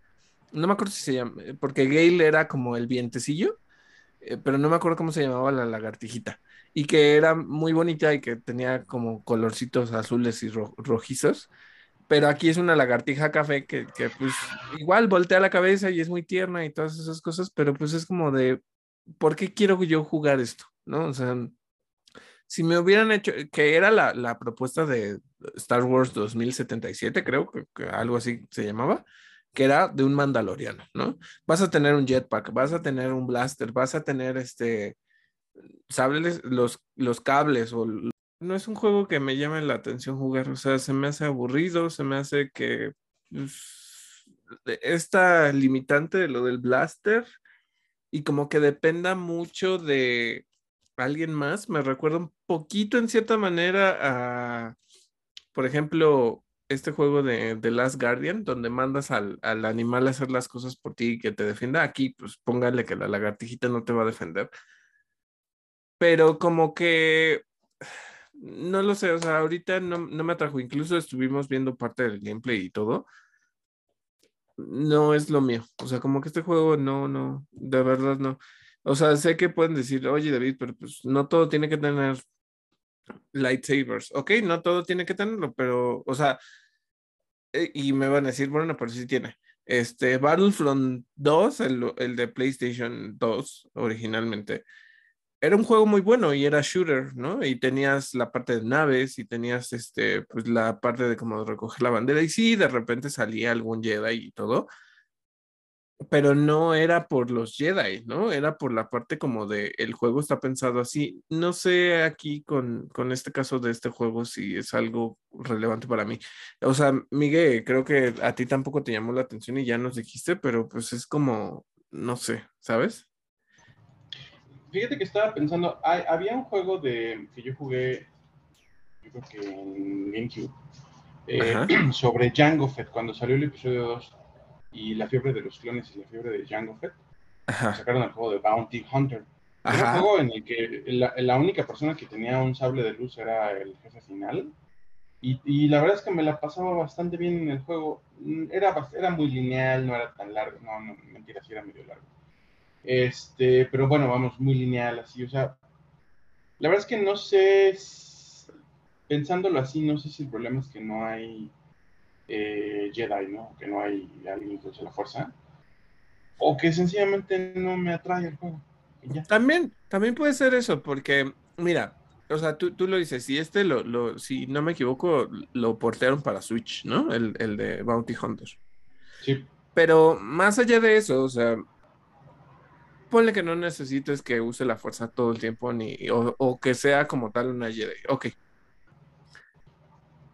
No me acuerdo si se llama, porque Gale era como el vientecillo, eh, pero no me acuerdo cómo se llamaba la lagartijita. Y que era muy bonita y que tenía como colorcitos azules y rojizos pero aquí es una lagartija café que, pues igual voltea la cabeza y es muy tierna y todas esas cosas, pero pues es como de, ¿por qué quiero yo jugar esto? ¿No? O sea, si me hubieran hecho, que era la, propuesta de Star Wars 2077, creo que, algo así se llamaba, que era de un mandaloriano, ¿no? Vas a tener un jetpack, vas a tener un blaster, vas a tener este, sables, los, los cables o no es un juego que me llame la atención jugar, o sea, se me hace aburrido, se me hace que pues, esta limitante de lo del blaster y como que dependa mucho de alguien más, me recuerda un poquito en cierta manera a, por ejemplo, este juego de The Last Guardian, donde mandas al, al, animal a hacer las cosas por ti y que te defienda. Aquí, pues póngale que la lagartijita no te va a defender. Pero como que no lo sé, o sea, ahorita no, me atrajo. Incluso estuvimos viendo parte del gameplay y todo. No es lo mío. O sea, como que este juego no, no, de verdad no. O sea, sé que pueden decir, oye David, pero pues no todo tiene que tener lightsabers. Ok, no todo tiene que tenerlo, pero, o sea, eh, y me van a decir, bueno, pero sí tiene. Este, Battlefront 2, el, el de PlayStation 2 originalmente, era un juego muy bueno y era shooter, ¿no? Y tenías la parte de naves y tenías este, pues la parte de como recoger la bandera. Y sí, de repente salía algún Jedi y todo, pero no era por los Jedi, ¿no? Era por la parte como de el juego está pensado así. No sé aquí con, con este caso de este juego si es algo relevante para mí. O sea, Miguel, creo que a ti tampoco te llamó la atención y ya nos dijiste, pero pues es como, no sé, ¿sabes? Fíjate que estaba pensando, había un juego de que yo jugué, yo creo que en GameCube, eh, sobre Jango Fett, cuando salió el episodio 2 y la fiebre de los clones y la fiebre de Jango Fett, sacaron el juego de Bounty Hunter. Era un juego en el que la, única persona que tenía un sable de luz era el jefe final. Y, y, la verdad es que me la pasaba bastante bien en el juego. Era, era muy lineal, no era tan largo. No, no, mentira, sí era medio largo. Este, pero bueno, vamos, muy lineal, así, o sea, la verdad es que no sé, pensándolo así, no sé si el problema es que no hay eh, Jedi, ¿no? Que no hay alguien que use la fuerza, o que sencillamente no me atrae el juego. También, también puede ser eso, porque, mira, o sea, tú, tú lo dices, si este lo, lo, si no me equivoco, lo portearon para Switch, ¿no? El, el de Bounty Hunter. Sí. Pero más allá de eso, o sea, ponle que no necesites que use la fuerza todo el tiempo, ni, o, o que sea como tal una Jedi. Ok.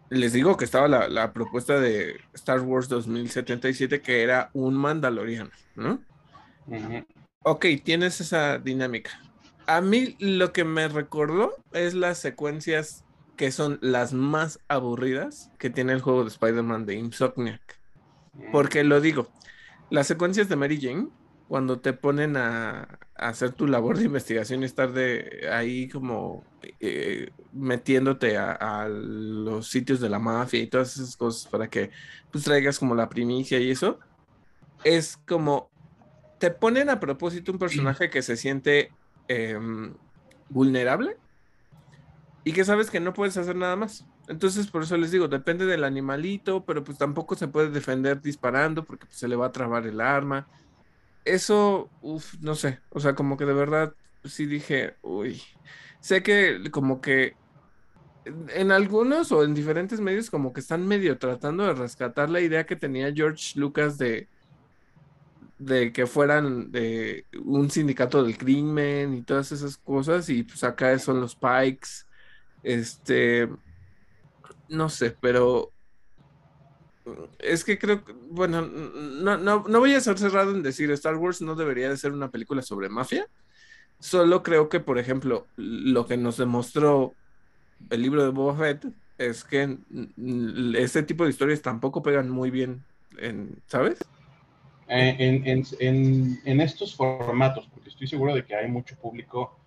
Les digo que estaba la, la propuesta de Star Wars 2077 que era un Mandaloriano, ¿no? Ok, tienes esa dinámica. A mí lo que me recordó es las secuencias que son las más aburridas que tiene el juego de Spider-Man de Insomniac. Porque lo digo, las secuencias de Mary Jane, cuando te ponen a, a hacer tu labor de investigación y estar de ahí como eh, metiéndote a, a los sitios de la mafia y todas esas cosas para que pues traigas como la primicia y eso, es como te ponen a propósito un personaje que se siente em, vulnerable y que sabes que no puedes hacer nada más. Entonces, por eso les digo, depende del animalito, pero pues tampoco se puede defender disparando porque pues, se le va a trabar el arma. Eso, uf, no sé, o sea, como que de verdad sí dije, uy, sé que como que en en algunos o en diferentes medios como que están medio tratando de rescatar la idea que tenía George Lucas de, de que fueran de un sindicato del crimen y todas esas cosas y pues acá son los Pikes, este, no sé, pero es que creo que, bueno, no, no, no voy a ser cerrado en decir Star Wars no debería de ser una película sobre mafia, solo creo que, por ejemplo, lo que nos demostró el libro de Boba Fett es que ese tipo de historias tampoco pegan muy bien, en, ¿sabes? Eh, en, en, en, en estos formatos, porque estoy seguro de que hay mucho público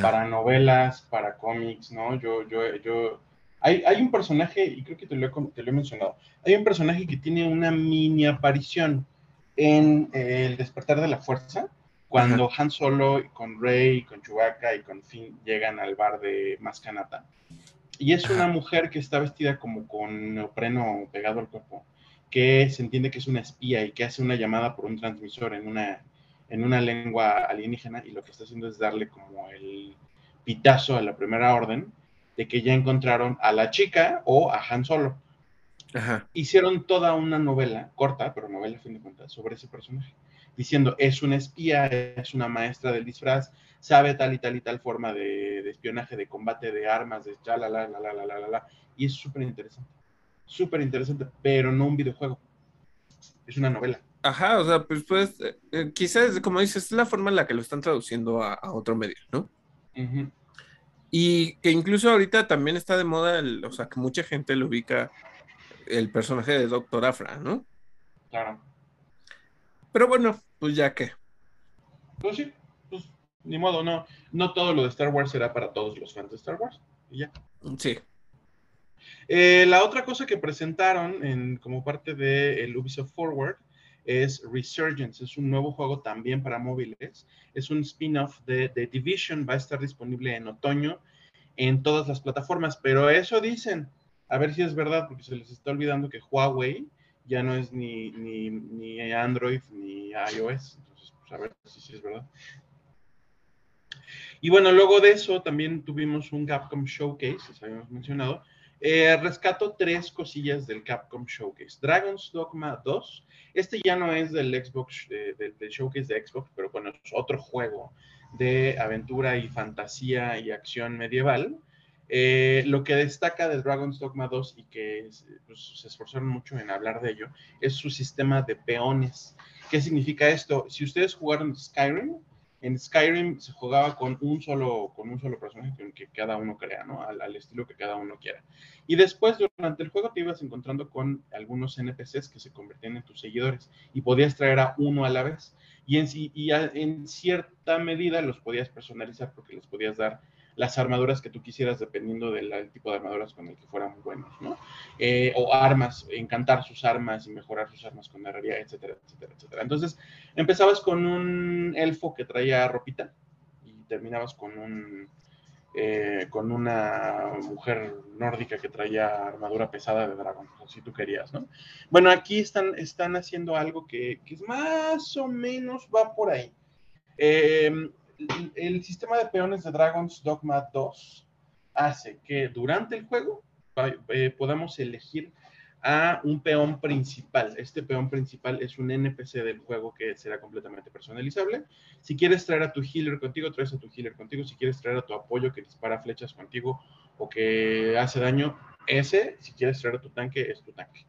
para novelas, para cómics, ¿no? Yo, yo, yo, hay, hay un personaje, y creo que te lo, he, te lo he mencionado, hay un personaje que tiene una mini aparición en eh, El despertar de la fuerza, cuando Han Solo con Rey, con Chewbacca y con Finn llegan al bar de Mascanata. Y es una mujer que está vestida como con neopreno pegado al cuerpo, que se entiende que es una espía y que hace una llamada por un transmisor en una, en una lengua alienígena y lo que está haciendo es darle como el pitazo a la primera orden de que ya encontraron a la chica o a Han Solo. Ajá. Hicieron toda una novela, corta, pero novela a fin de cuentas, sobre ese personaje, diciendo, es una espía, es una maestra del disfraz, sabe tal y tal y tal forma de, espionaje, de combate, de armas, de ya, la, la, la, la, la, la, la, y es súper interesante, súper interesante, pero no un videojuego, es una novela. Ajá, o sea, pues, pues eh, quizás, como dices, es la forma en la que lo están traduciendo a, otro medio, ¿no? Uh. Y que incluso ahorita también está de moda, el- o sea, que mucha gente lo ubica el personaje de Doctor Afra, ¿no? Claro. Pero bueno, pues ya que. Pues sí, pues ni modo, no, no todo lo de Star Wars será para todos los fans de Star Wars. Y ya. Sí. Eh, la otra cosa que presentaron en, como parte del Ubisoft Forward es Resurgence. Es un nuevo juego también para móviles. Es un spin-off de The Division. Va a estar disponible en otoño en todas las plataformas. Pero eso dicen. A ver si es verdad, porque se les está olvidando que Huawei ya no es ni, ni, ni Android ni iOS. Entonces, pues a ver si es verdad. Y bueno, luego de eso también tuvimos un Capcom Showcase, les habíamos mencionado. Eh, rescato tres cosillas del Capcom Showcase. Dragon's Dogma 2. Este ya no es del Xbox, del Showcase de Xbox, pero bueno, es otro juego de aventura y fantasía y acción medieval. Eh, lo que destaca de Dragon's Dogma 2 y que pues, se esforzaron mucho en hablar de ello es su sistema de peones. ¿Qué significa esto? Si ustedes jugaron Skyrim, en Skyrim se jugaba con un solo, con un solo personaje que, que cada uno crea, ¿no? Al, estilo que cada uno quiera. Y después, durante el juego, te ibas encontrando con algunos NPCs que se convertían en tus seguidores y podías traer a uno a la vez. Y en, y en cierta medida los podías personalizar porque les podías dar las armaduras que tú quisieras dependiendo del tipo de armaduras con el que fueran buenos, ¿no? Eh, o armas, encantar sus armas y mejorar sus armas con herrería, etcétera, etcétera, etcétera. Entonces, empezabas con un elfo que traía ropita y terminabas con un eh, con una mujer nórdica que traía armadura pesada de dragón, si tú querías, ¿no? Bueno, aquí están, están haciendo algo que, que más o menos va por ahí. Eh, el, sistema de peones de Dragon's Dogma 2 hace que durante el juego eh, podamos elegir a un peón principal. Este peón principal es un NPC del juego que será completamente personalizable. Si quieres traer a tu healer contigo, traes a tu healer contigo. Si quieres traer a tu apoyo que dispara flechas contigo o que hace daño, ese. Si quieres traer a tu tanque, es tu tanque.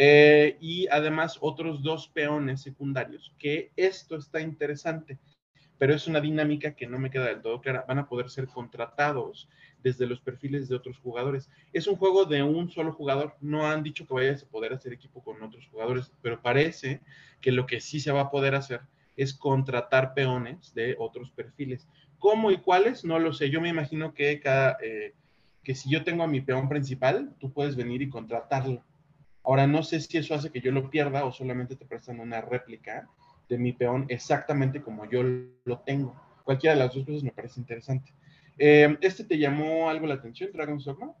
Eh, y además otros dos peones secundarios, que esto está interesante pero es una dinámica que no me queda del todo clara. Van a poder ser contratados desde los perfiles de otros jugadores. Es un juego de un solo jugador. No han dicho que vayas a poder hacer equipo con otros jugadores, pero parece que lo que sí se va a poder hacer es contratar peones de otros perfiles. ¿Cómo y cuáles? No lo sé. Yo me imagino que cada eh, que si yo tengo a mi peón principal, tú puedes venir y contratarlo. Ahora no sé si eso hace que yo lo pierda o solamente te prestan una réplica de mi peón exactamente como yo lo tengo. Cualquiera de las dos cosas me parece interesante. Eh, ¿Este te llamó algo la atención, Dragon's Dogma?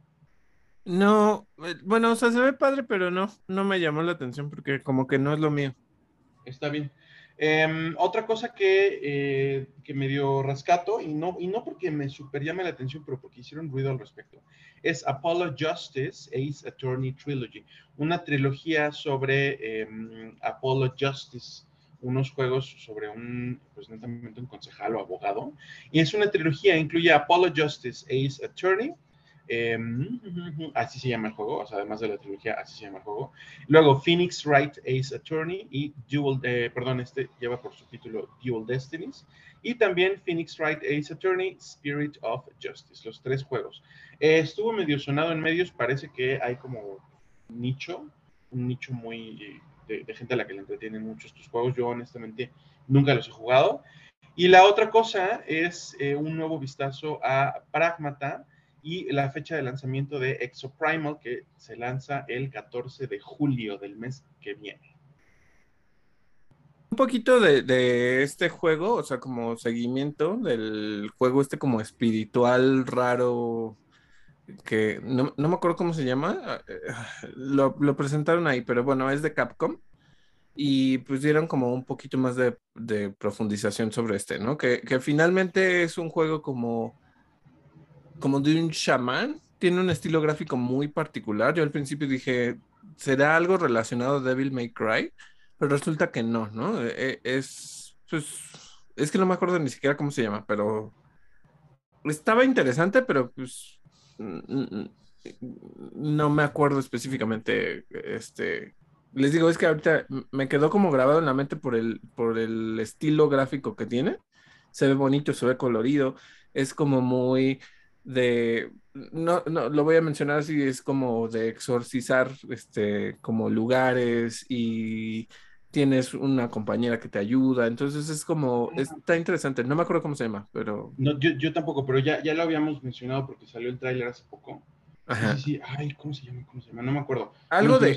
No, eh, bueno, o sea, se ve padre, pero no, no me llamó la atención porque como que no es lo mío. Está bien. Em, otra cosa que, eh, que me dio rescato, y no, y no porque me super llame la atención, pero porque hicieron ruido al respecto, es Apollo Justice Ace Attorney Trilogy, una trilogía sobre em, Apollo Justice unos juegos sobre un, pues netamente un concejal o abogado. Y es una trilogía, incluye Apollo Justice, Ace Attorney, em, así se llama el juego, o sea, además de la trilogía, así se llama el juego. Luego Phoenix Wright Ace Attorney y Dual, eh, perdón, este lleva por su título Dual Destinies. Y también Phoenix Wright Ace Attorney, Spirit of Justice, los tres juegos. Eh, estuvo medio sonado en medios, parece que hay como nicho, un nicho muy de, gente a la que le entretienen mucho estos juegos. Yo honestamente nunca los he jugado. Y la otra cosa es eh, un nuevo vistazo a Pragmata y la fecha de lanzamiento de Exoprimal que se lanza el 14 de julio del mes que viene. Un poquito de, de, este juego, o sea, como seguimiento del juego este como espiritual raro, que no, me acuerdo cómo se llama, ah, eh, lo, presentaron ahí, pero bueno, es de Capcom. Y pues dieron como un poquito más de, profundización sobre este, ¿no? Que, finalmente es un juego como, como de un chamán. Tiene un estilo gráfico muy particular. Yo al principio dije, ¿será algo relacionado a Devil May Cry? Pero resulta que no, ¿no? E, e, es, pues, es que no me acuerdo ni siquiera cómo se llama, pero estaba interesante, pero pues no me acuerdo específicamente, este, les digo, es que ahorita me quedó como grabado en la mente por el, por el estilo gráfico que tiene. Se ve bonito, se ve colorido, es como muy de, no, no, lo voy a mencionar así, es como de exorcizar, este, como lugares y tienes una compañera que te ayuda, entonces es como, está interesante, no me acuerdo cómo se llama, pero... No, yo, yo tampoco, pero ya, ya lo habíamos mencionado porque salió el tráiler hace poco. Ajá. Sí, sí, ay, ¿cómo se llama? ¿Cómo se llama? No me acuerdo. Algo de,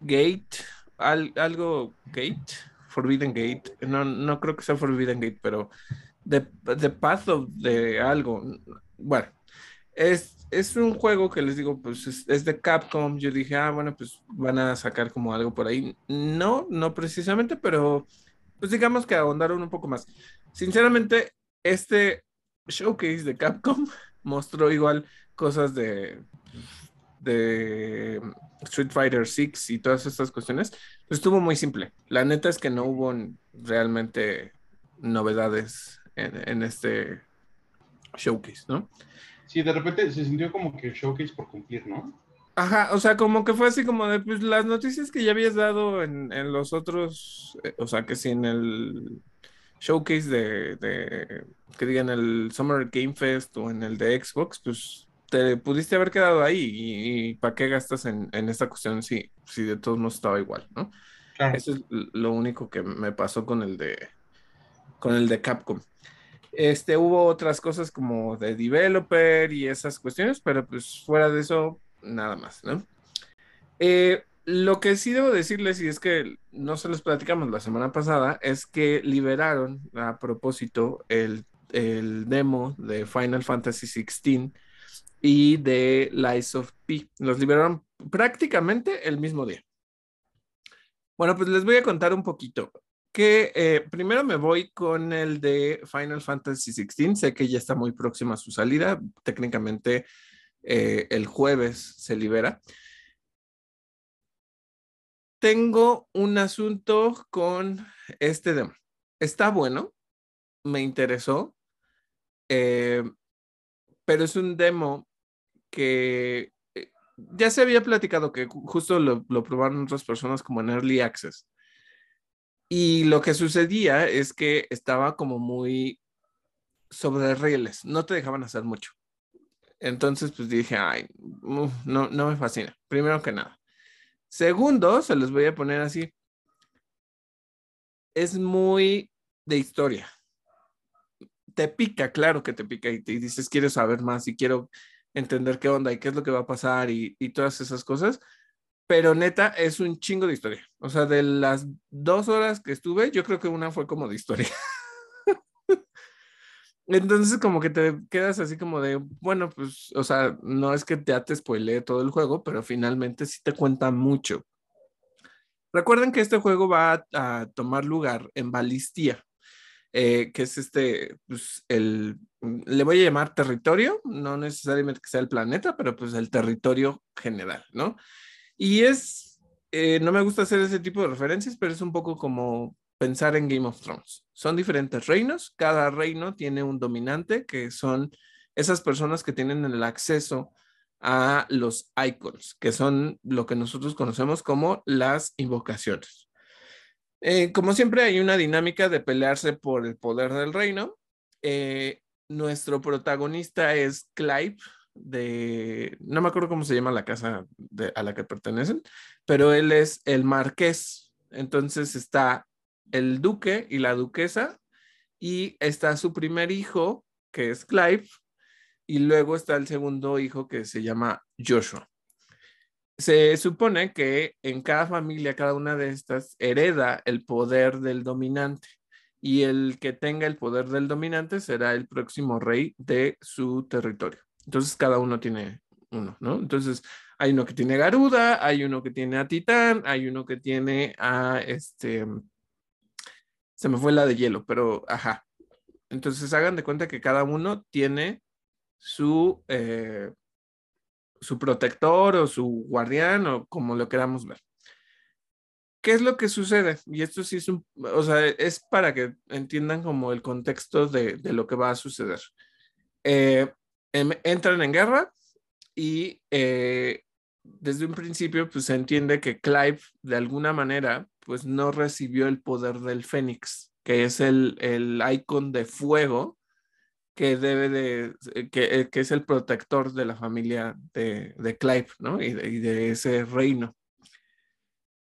Gate, algo Gate, Forbidden Gate, no, no creo que sea Forbidden Gate, pero The, the Path of de algo, bueno, es, es un juego que les digo, pues es, de Capcom. Yo dije, ah, bueno, pues van a sacar como algo por ahí. No, no precisamente, pero pues digamos que ahondaron un poco más. Sinceramente, este showcase de Capcom mostró igual cosas de, de Street Fighter 6 y todas estas cuestiones. Pues estuvo muy simple. La neta es que no hubo realmente novedades en, en este showcase, ¿no? Sí, de repente se sintió como que showcase por cumplir, ¿no? Ajá, o sea, como que fue así como de pues, las noticias que ya habías dado en, los otros, eh, o sea, que si en el showcase de, que digan el Summer Game Fest o en el de Xbox, pues te pudiste haber quedado ahí y, ¿para qué gastas en, esta cuestión si, si de todos modos estaba igual, ¿no? Eso es lo único que me pasó con el de con el de Capcom. Este, hubo otras cosas como de developer y esas cuestiones, pero pues fuera de eso, nada más. Eh, lo que sí debo decirles, y es que no se los platicamos la semana pasada, es que liberaron a propósito el, el demo de Final Fantasy XVI y de Lies of P. Los liberaron prácticamente el mismo día. Bueno, pues les voy a contar un poquito. Que eh, primero me voy con el de Final Fantasy XVI. Sé que ya está muy próxima a su salida. Técnicamente eh, el jueves se libera. Tengo un asunto con este demo. Está bueno, me interesó, eh, pero es un demo que ya se había platicado que justo lo, lo probaron otras personas como en Early Access. Y lo que sucedía es que estaba como muy sobre rieles, no te dejaban hacer mucho. Entonces, pues dije, ay, no, no me fascina, primero que nada. Segundo, se los voy a poner así. Es muy de historia. Te pica, claro que te pica y te dices, quiero saber más y quiero entender qué onda y qué es lo que va a pasar y todas esas cosas pero neta es un chingo de historia. O sea, de las dos horas que estuve, yo creo que una fue como de historia. Entonces como que te quedas así como de, bueno, pues, o sea, no es que ya te spoilee todo el juego, pero finalmente sí te cuenta mucho. Recuerden que este juego va a, tomar lugar en Balistía, eh, que es este, pues, el, le voy a llamar territorio, no necesariamente que sea el planeta, pero pues el territorio general, ¿no? Y es, eh, no me gusta hacer ese tipo de referencias, pero es un poco como pensar en Game of Thrones. Son diferentes reinos, cada reino tiene un dominante que son esas personas que tienen el acceso a los icons, que son lo que nosotros conocemos como las invocaciones. Eh, como siempre hay una dinámica de pelearse por el poder del reino. Eh, nuestro protagonista es Clive, de, no me acuerdo cómo se llama la casa a la que pertenecen, pero él es el marqués. Entonces está el duque y la duquesa y está su primer hijo, que es Clive, y luego está el segundo hijo que se llama Joshua. Se supone que en cada familia, cada una de estas hereda el poder del dominante y el que tenga el poder del dominante será el próximo rey de su territorio. Entonces cada uno tiene uno, ¿no? Entonces hay uno que tiene Garuda, hay uno que tiene a Titán, hay uno que tiene a este, se me fue la de hielo, pero ajá. Entonces hagan de cuenta que cada uno tiene su, eh, su protector o su guardián o como lo queramos ver. ¿Qué es lo que sucede? Y esto sí es un, o sea, es para que entiendan como el contexto de, de lo que va a suceder. Eh, Em, entran en guerra y eh, desde un principio pues se entiende que Clive de alguna manera pues no recibió el poder del Fénix, que es el, el icon de fuego que debe de, eh, que, es el protector de la familia de, de Clive, ¿no? Y de, y de, ese reino.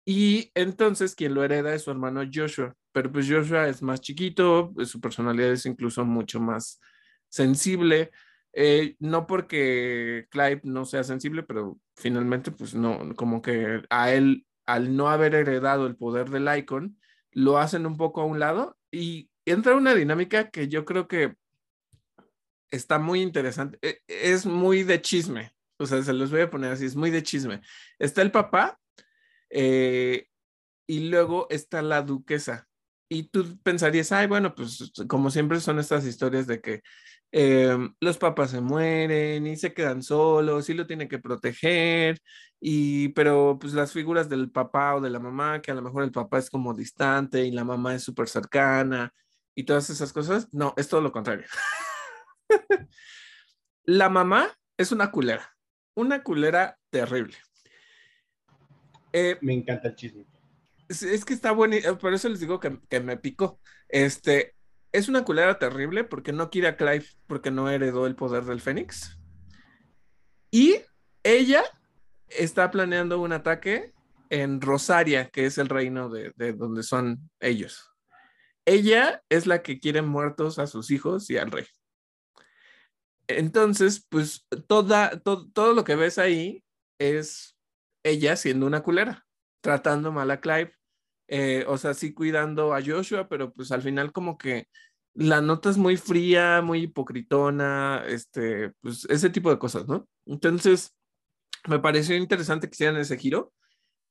Y entonces quien lo hereda es su hermano Joshua, pero pues Joshua es más chiquito, su personalidad es incluso mucho más sensible, eh, no porque Clive no sea sensible, pero finalmente, pues no, como que a él, al no haber heredado el poder del icon, lo hacen un poco a un lado y entra una dinámica que yo creo que está muy interesante. E, es muy de chisme, o sea, se los voy a poner así, es muy de chisme. Está el papá eh, y luego está la duquesa. Y tú pensarías, ay, bueno, pues como siempre son estas historias de que Em, los papás se mueren y se quedan solos y lo tiene que proteger, y, pero pues las figuras del papá o de la mamá, que a lo mejor el papá es como distante y la mamá es súper cercana y todas esas cosas, no, es todo lo contrario. la mamá es una culera, una culera terrible. Eh, me encanta el chisme. Es, que está bueno, por eso les digo que, que me picó. Este, es una culera terrible porque no quiere a Clive porque no heredó el poder del Fénix. Y ella está planeando un ataque en Rosaria, que es el reino de, donde son ellos. Ella es la que quiere muertos a sus hijos y al rey. Entonces, pues toda, todo lo que ves ahí es ella siendo una culera, tratando mal a Clive, eh, o sea, sí cuidando a Joshua, pero pues al final como que la nota es muy fría, muy hipocritona, este, pues ese tipo de cosas, ¿no? Entonces, me pareció interesante que hicieran ese giro.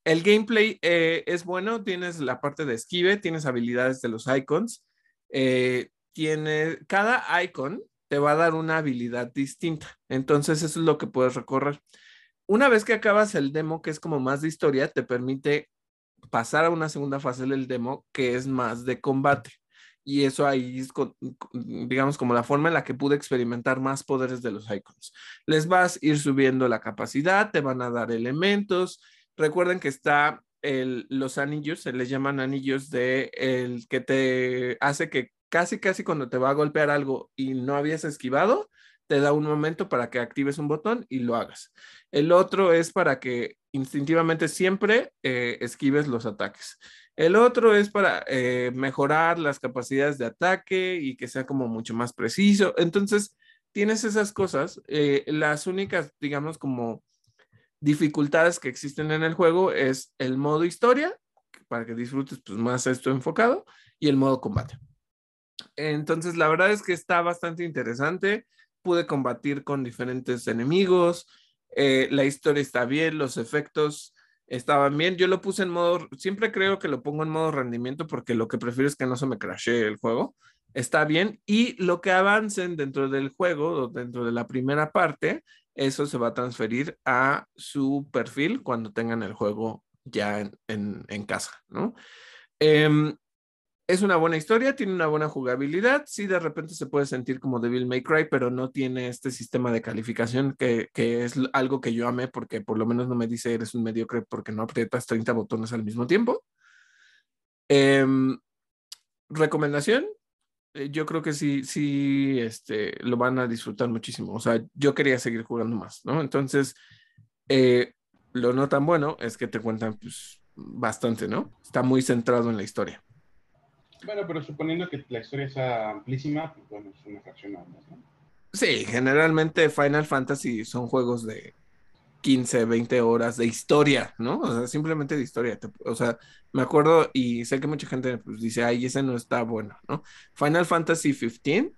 El gameplay eh, es bueno, tienes la parte de esquive, tienes habilidades de los icons. Eh, tiene, cada icon te va a dar una habilidad distinta. Entonces, eso es lo que puedes recorrer. Una vez que acabas el demo, que es como más de historia, te permite pasar a una segunda fase del demo, que es más de combate. Y eso ahí es, digamos, como la forma en la que pude experimentar más poderes de los icons. Les vas a ir subiendo la capacidad, te van a dar elementos. Recuerden que está el, los anillos, se les llaman anillos de el que te hace que casi, casi cuando te va a golpear algo y no habías esquivado, te da un momento para que actives un botón y lo hagas. El otro es para que instintivamente siempre eh, esquives los ataques. El otro es para eh, mejorar las capacidades de ataque y que sea como mucho más preciso. Entonces, tienes esas cosas. Eh, las únicas, digamos, como dificultades que existen en el juego es el modo historia, para que disfrutes pues, más esto enfocado, y el modo combate. Entonces, la verdad es que está bastante interesante. Pude combatir con diferentes enemigos. Eh, la historia está bien, los efectos estaban bien. Yo lo puse en modo, siempre creo que lo pongo en modo rendimiento porque lo que prefiero es que no se me crashee el juego. Está bien. Y lo que avancen dentro del juego, dentro de la primera parte, eso se va a transferir a su perfil cuando tengan el juego ya en, casa, ¿no? Em, es una buena historia, tiene una buena jugabilidad. Sí, de repente se puede sentir como Devil May Cry, pero no tiene este sistema de calificación que, es algo que yo amé porque por lo menos no me dice eres un mediocre porque no aprietas 30 botones al mismo tiempo. Em, recomendación, eh, yo creo que sí, sí, este, lo van a disfrutar muchísimo. O sea, yo quería seguir jugando más, ¿no? Entonces, eh, lo no tan bueno es que te cuentan pues, bastante, ¿no? Está muy centrado en la historia. Bueno, pero suponiendo que la historia sea amplísima, pues bueno, es una fracción más, ¿no? Sí, generalmente Final Fantasy son juegos de 15, 20 horas de historia, ¿no? O sea, simplemente de historia. O sea, me acuerdo y sé que mucha gente pues, dice, ay, ese no está bueno, ¿no? Final Fantasy 15,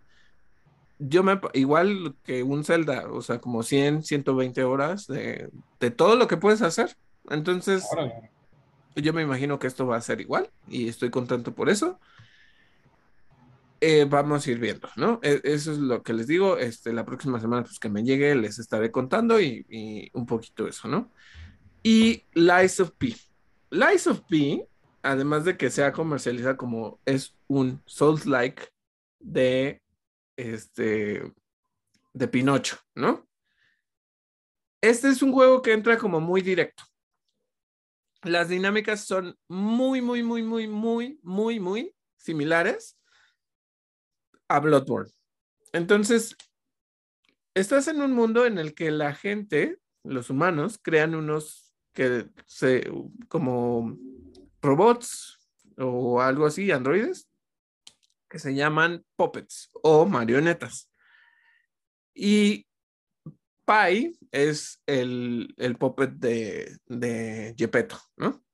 yo me, igual que un Zelda, o sea, como 100, 120 horas de, de todo lo que puedes hacer. Entonces, yo me imagino que esto va a ser igual y estoy contento por eso. Eh, vamos a ir viendo, ¿no? E, eso es lo que les digo. Este, la próxima semana, pues que me llegue, les estaré contando y, un poquito eso, ¿no? Y Lies of P. Lies of P, además de que sea comercializada como es un Souls-like de este de Pinocho, ¿no? Este es un juego que entra como muy directo las dinámicas son muy, muy, muy, muy, muy, muy, muy similares a Bloodborne. Entonces, estás en un mundo en el que la gente, los humanos, crean unos que se, como robots o algo así, androides, que se llaman puppets o marionetas. Y Pai es el, el puppet de, de Gepetto, ¿no?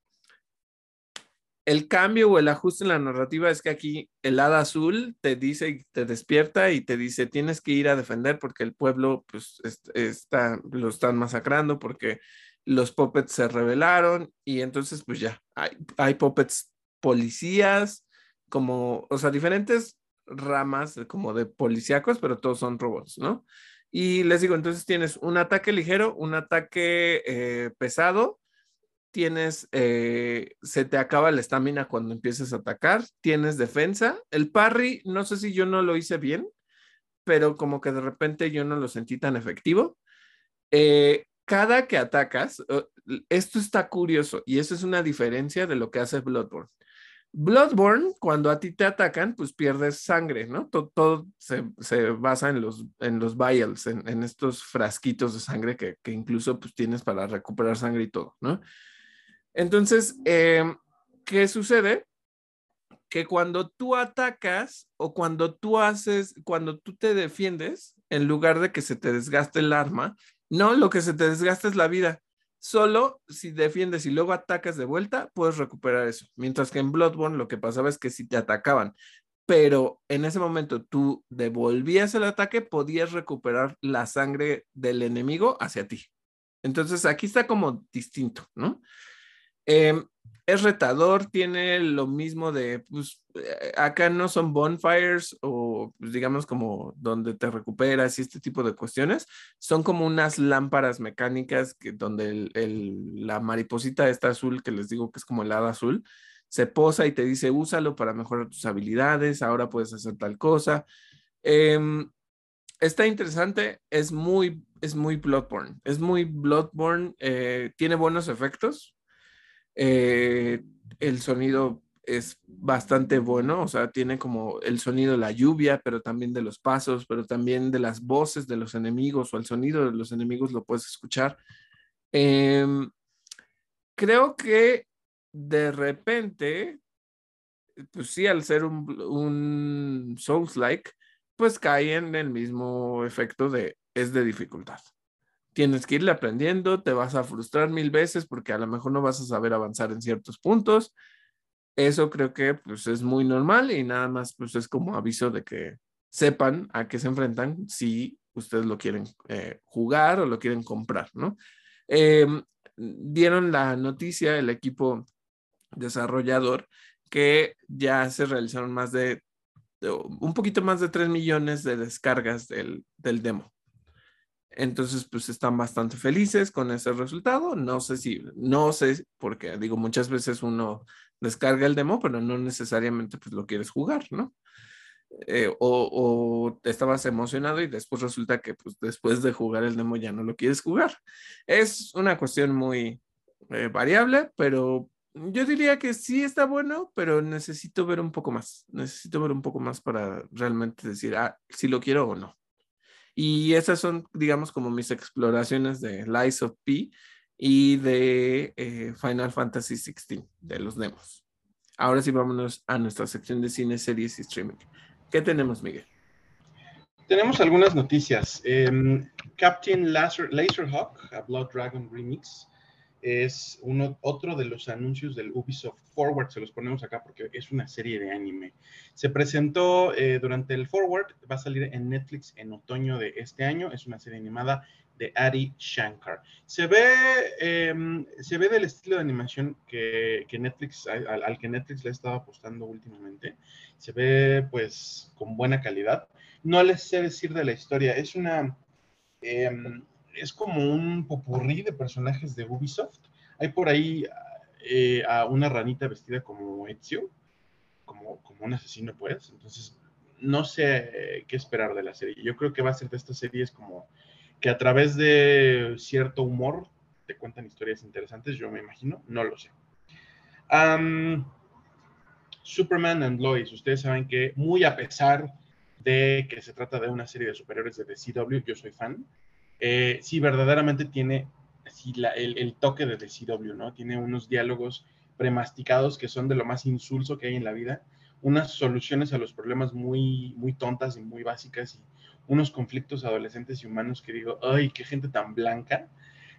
El cambio o el ajuste en la narrativa es que aquí el hada azul te dice te despierta y te dice tienes que ir a defender porque el pueblo pues está, lo están masacrando porque los puppets se rebelaron y entonces pues ya hay, hay puppets policías como, o sea, diferentes ramas como de policíacos, pero todos son robots, ¿no? Y les digo, entonces tienes un ataque ligero, un ataque eh, pesado, tienes, eh, se te acaba la estamina cuando empieces a atacar, tienes defensa. El parry, no sé si yo no lo hice bien, pero como que de repente yo no lo sentí tan efectivo. Eh, cada que atacas, esto está curioso y eso es una diferencia de lo que hace Bloodborne. Bloodborne, cuando a ti te atacan, pues pierdes sangre, ¿no? Todo, se, basa en los, en los vials, en, estos frasquitos de sangre que, incluso pues tienes para recuperar sangre y todo, ¿no? Entonces, em, ¿qué sucede? Que cuando tú atacas o cuando tú haces, cuando tú te defiendes, en lugar de que se te desgaste el arma, no, lo que se te desgasta es la vida. Solo si defiendes y luego atacas de vuelta, puedes recuperar eso. Mientras que en Bloodborne lo que pasaba es que si te atacaban, pero en ese momento tú devolvías el ataque, podías recuperar la sangre del enemigo hacia ti. Entonces aquí está como distinto, ¿no? Em, es retador, tiene lo mismo de, pues, eh, acá no son bonfires o pues, digamos como donde te recuperas y este tipo de cuestiones, son como unas lámparas mecánicas que donde la mariposita está azul, que les digo que es como el hada azul, se posa y te dice, úsalo para mejorar tus habilidades, ahora puedes hacer tal cosa. Em, está interesante, es muy, es muy Bloodborne, es muy Bloodborne, eh, tiene buenos efectos, eh, el sonido es bastante bueno, o sea, tiene como el sonido de la lluvia, pero también de los pasos, pero también de las voces de los enemigos o el sonido de los enemigos lo puedes escuchar. Em, creo que de repente, pues sí, al ser un, un Souls-like, pues cae en el mismo efecto de es de dificultad. Tienes que irle aprendiendo, te vas a frustrar mil veces porque a lo mejor no vas a saber avanzar en ciertos puntos. Eso creo que pues es muy normal y nada más pues es como aviso de que sepan a qué se enfrentan si ustedes lo quieren eh, jugar o lo quieren comprar, ¿no? Em, dieron la noticia el equipo desarrollador que ya se realizaron más de un poquito más de 3 millones de descargas del, demo. Entonces, pues están bastante felices con ese resultado. No sé si, no sé, porque digo, muchas veces uno descarga el demo, pero no necesariamente pues lo quieres jugar, ¿no? Eh, o, o, estabas emocionado y después resulta que pues después de jugar el demo ya no lo quieres jugar. Es una cuestión muy eh, variable, pero yo diría que sí está bueno, pero necesito ver un poco más. Necesito ver un poco más para realmente decir, ah, si lo quiero o no. Y esas son, digamos, como mis exploraciones de Lies of P y de eh, Final Fantasy XVI, de los demos. Ahora sí, vámonos a nuestra sección de cine, series y streaming. ¿Qué tenemos, Miguel? Tenemos algunas noticias. Em, Captain Laser, Laserhawk, a Blood Dragon Remix, es otro de los anuncios del Ubisoft Forward, se los ponemos acá porque es una serie de anime. Se presentó eh, durante el Forward, va a salir en Netflix en otoño de este año, es una serie animada de Adi Shankar. Se ve, em, se ve del estilo de animación que, Netflix, al, que Netflix le ha estado apostando últimamente. Se ve pues con buena calidad. No les sé decir de la historia, es una... Em, es como un popurrí de personajes de Ubisoft. Hay por ahí eh, a una ranita vestida como Ezio, como, como un asesino, pues. Entonces, no sé qué esperar de la serie. Yo creo que va a ser de estas series como que a través de cierto humor te cuentan historias interesantes, yo me imagino, no lo sé. Superman and Lois, ustedes saben que muy a pesar de que se trata de una serie de superhéroes de CW, yo soy fan, eh, sí, verdaderamente tiene el, toque de DCW, ¿no? Tiene unos diálogos premasticados que son de lo más insulso que hay en la vida, unas soluciones a los problemas muy, muy tontas y muy básicas y unos conflictos adolescentes y humanos que digo, ay, qué gente tan blanca.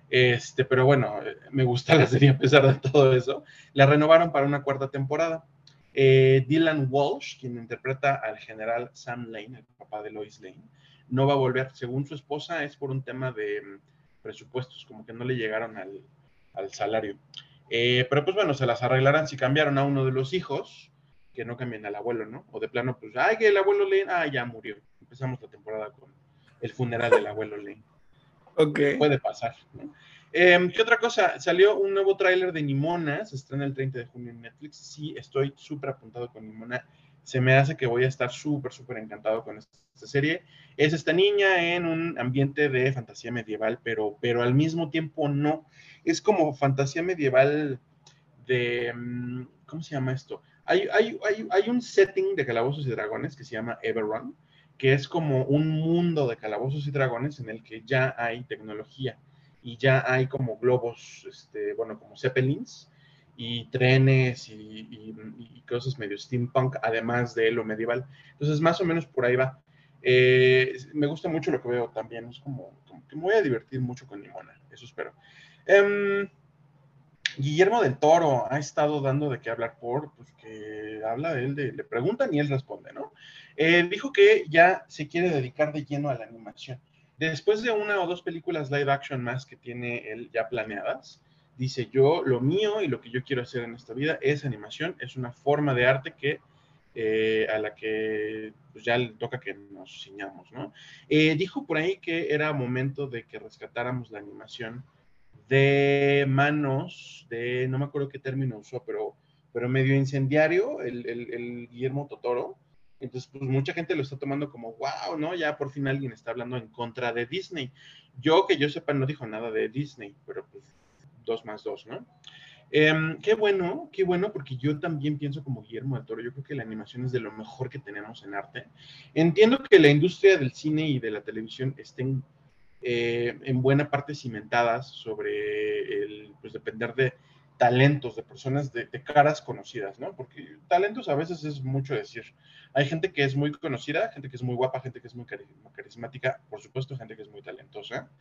Este, pero bueno, me gusta la serie a pesar de todo eso. La renovaron para una cuarta temporada. Eh, Dylan Walsh, quien interpreta al general Sam Lane, el papá de Lois Lane, no va a volver. Según su esposa, es por un tema de mm, presupuestos, como que no le llegaron al, salario. Eh, pero pues bueno, se las arreglarán si cambiaron a uno de los hijos, que no cambien al abuelo, ¿no? O de plano, pues, ay, que el abuelo Lane, ah, ya murió. Empezamos la temporada con el funeral del abuelo Lane. Ok. Puede pasar, ¿no? Em, ¿Qué otra cosa? Salió un nuevo tráiler de Nimona, se estrena el 30 de junio en Netflix. Sí, estoy súper apuntado con Nimona se me hace que voy a estar súper, súper encantado con esta, serie. Es esta niña en un ambiente de fantasía medieval, pero, pero al mismo tiempo no. Es como fantasía medieval de, mm, ¿cómo se llama esto? Hay, hay, hay, hay un setting de Calabozos y Dragones que se llama Everrun, que es como un mundo de Calabozos y Dragones en el que ya hay tecnología y ya hay como globos, este, bueno, como zeppelins, y trenes y, cosas medio steampunk, además de lo medieval. Entonces, más o menos por ahí va. Eh, me gusta mucho lo que veo también. Es como, que me voy a divertir mucho con Nimona, eso espero. Em, Guillermo del Toro ha estado dando de qué hablar por, pues que habla de él, de, le preguntan y él responde, ¿no? Eh, dijo que ya se quiere dedicar de lleno a la animación. Después de una o dos películas live action más que tiene él ya planeadas, dice yo, lo mío y lo que yo quiero hacer en esta vida es animación, es una forma de arte que eh, a la que pues, ya le toca que nos ciñamos, ¿no? Eh, dijo por ahí que era momento de que rescatáramos la animación de manos de, no me acuerdo qué término usó, pero, pero medio incendiario, el, el Guillermo Totoro. Entonces, pues mucha gente lo está tomando como, wow, ¿no? Ya por fin alguien está hablando en contra de Disney. Yo, que yo sepa, no dijo nada de Disney, pero pues dos más dos, ¿no? Em, qué bueno, qué bueno, porque yo también pienso como Guillermo del Toro, yo creo que la animación es de lo mejor que tenemos en arte. Entiendo que la industria del cine y de la televisión estén eh, en buena parte cimentadas sobre el, pues depender de talentos, de personas de, caras conocidas, ¿no? Porque talentos a veces es mucho decir. Hay gente que es muy conocida, gente que es muy guapa, gente que es muy carismática, por supuesto, gente que es muy talentosa.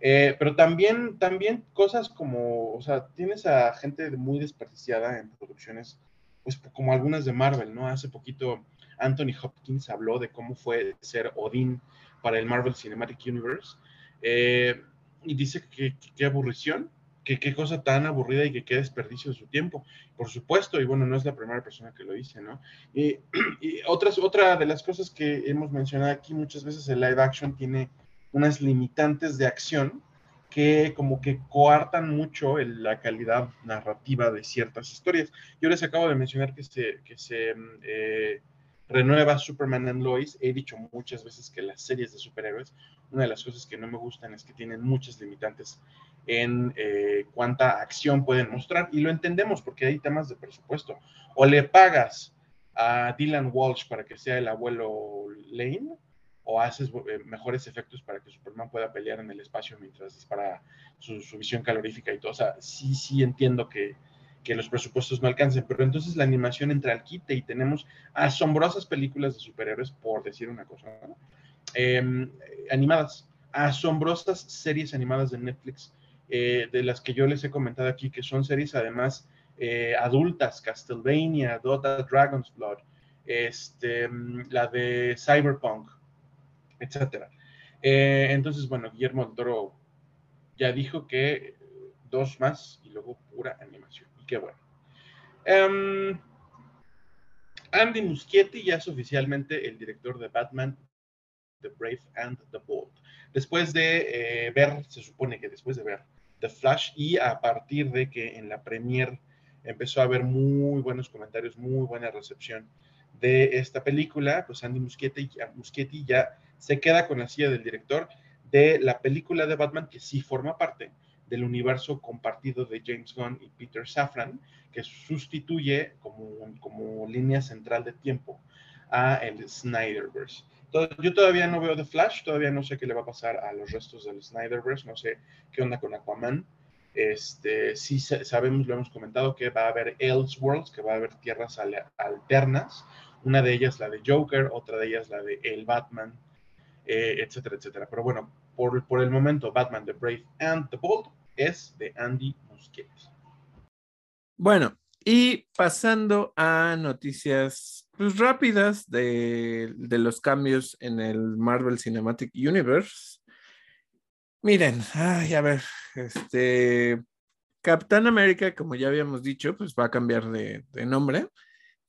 Eh, pero también, también cosas como, o sea, tienes a gente muy desperdiciada en producciones, pues como algunas de Marvel, ¿no? Hace poquito Anthony Hopkins habló de cómo fue ser Odín para el Marvel Cinematic Universe. Eh, y dice que qué aburrición, que qué cosa tan aburrida y que qué desperdicio de su tiempo. Por supuesto, y bueno, no es la primera persona que lo dice, ¿no? Y, y otras, otra de las cosas que hemos mencionado aquí muchas veces, el live action tiene unas limitantes de acción que como que coartan mucho la calidad narrativa de ciertas historias. Yo les acabo de mencionar que se, que se eh, renueva Superman and Lois. He dicho muchas veces que las series de superhéroes, una de las cosas que no me gustan es que tienen muchas limitantes en eh, cuánta acción pueden mostrar. Y lo entendemos porque hay temas de presupuesto. O le pagas a Dylan Walsh para que sea el abuelo Lane, o haces eh, mejores efectos para que Superman pueda pelear en el espacio mientras dispara su, su visión calorífica y todo. O sea, sí, sí entiendo que, los presupuestos no alcancen, pero entonces la animación entra al quite y tenemos asombrosas películas de superhéroes, por decir una cosa, em, animadas, asombrosas series animadas de Netflix, eh, de las que yo les he comentado aquí, que son series además eh, adultas, Castlevania, Dota, Dragon's Blood, este, la de Cyberpunk, etcétera. Eh, entonces, bueno, Guillermo del Toro ya dijo que dos más y luego pura animación. Y qué bueno. Em, Andy Muschietti ya es oficialmente el director de Batman, The Brave and the Bold. Después de eh, ver, se supone que después de ver The Flash y a partir de que en la premiere empezó a haber muy buenos comentarios, muy buena recepción de esta película, pues Andy Muschietti, Muschietti ya se queda con la silla del director de la película de Batman que sí forma parte del universo compartido de James Gunn y Peter Safran, que sustituye como, como línea central de tiempo a el Snyderverse. yo todavía no veo The Flash, todavía no sé qué le va a pasar a los restos del Snyderverse, no sé qué onda con Aquaman. Este, sí sabemos, lo hemos comentado, que va a haber Elseworlds, que va a haber tierras alternas, una de ellas la de Joker, otra de ellas la de El Batman, eh, etcétera, etcétera. Pero bueno, por, por, el momento, Batman, The Brave and the Bold es de Andy Muschietti. Bueno, y pasando a noticias pues, rápidas de, de, los cambios en el Marvel Cinematic Universe. Miren, ay, a ver, este Capitán América, como ya habíamos dicho, pues va a cambiar de, de nombre,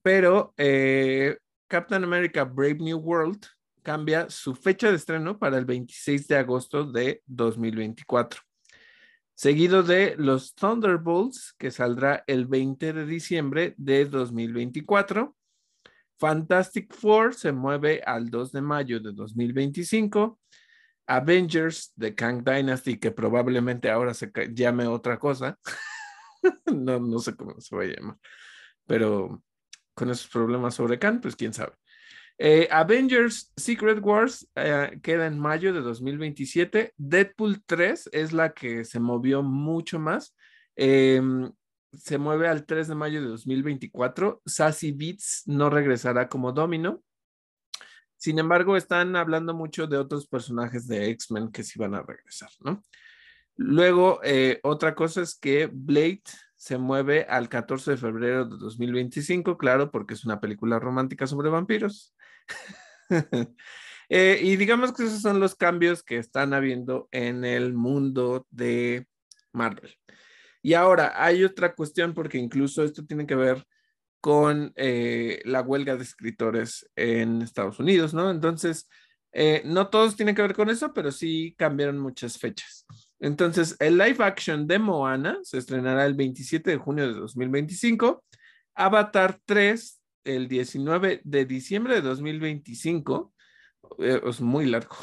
pero eh, Captain America Brave New World cambia su fecha de estreno para el 26 de agosto de 2024. Seguido de los Thunderbolts, que saldrá el 20 de diciembre de 2024. Fantastic Four se mueve al 2 de mayo de 2025. Avengers de Kang Dynasty, que probablemente ahora se llame otra cosa. no, no sé cómo se va a llamar. Pero con esos problemas sobre Kang, pues quién sabe. Eh, Avengers Secret Wars eh, queda en mayo de 2027. Deadpool 3 es la que se movió mucho más. Em, se mueve al 3 de mayo de 2024. Sassy Beats no regresará como Domino. Sin embargo, están hablando mucho de otros personajes de X-Men que sí van a regresar, ¿no? Luego, eh, otra cosa es que Blade se mueve al 14 de febrero de 2025, claro, porque es una película romántica sobre vampiros. Eh, y digamos que esos son los cambios que están habiendo en el mundo de Marvel. Y ahora hay otra cuestión porque incluso esto tiene que ver con eh, la huelga de escritores en Estados Unidos, ¿no? Entonces, eh, no todos tienen que ver con eso, pero sí cambiaron muchas fechas. Entonces, el live action de Moana se estrenará el 27 de junio de 2025. Avatar 3 el 19 de diciembre de 2025. Eh, es muy largo.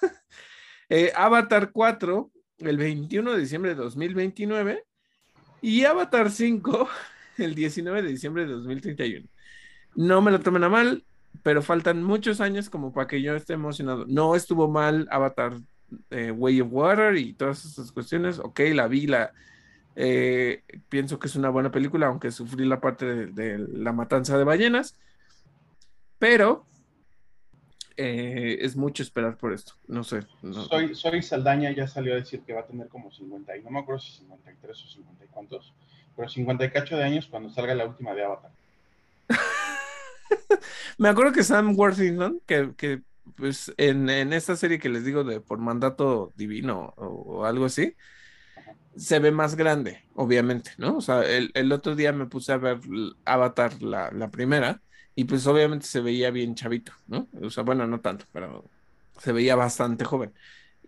Eh, Avatar 4 el 21 de diciembre de 2029. Y Avatar 5 el 19 de diciembre de 2031. No me lo tomen a mal, pero faltan muchos años como para que yo esté emocionado. No estuvo mal Avatar eh, Way of Water y todas esas cuestiones. Ok, la vi, la, eh, pienso que es una buena película, aunque sufrí la parte de, la matanza de ballenas. Pero eh, es mucho esperar por esto. No sé. Soy, soy Saldaña, ya salió a decir que va a tener como 50, y no me acuerdo si 53 o 50 y cuántos, pero 58 de años cuando salga la última de Avatar. me acuerdo que Sam Worthington, que, que pues en, en, esta serie que les digo de por mandato divino o, algo así, se ve más grande, obviamente, ¿no? O sea, el, el otro día me puse a ver Avatar, la, la, primera, y pues obviamente se veía bien chavito, ¿no? O sea, bueno, no tanto, pero se veía bastante joven.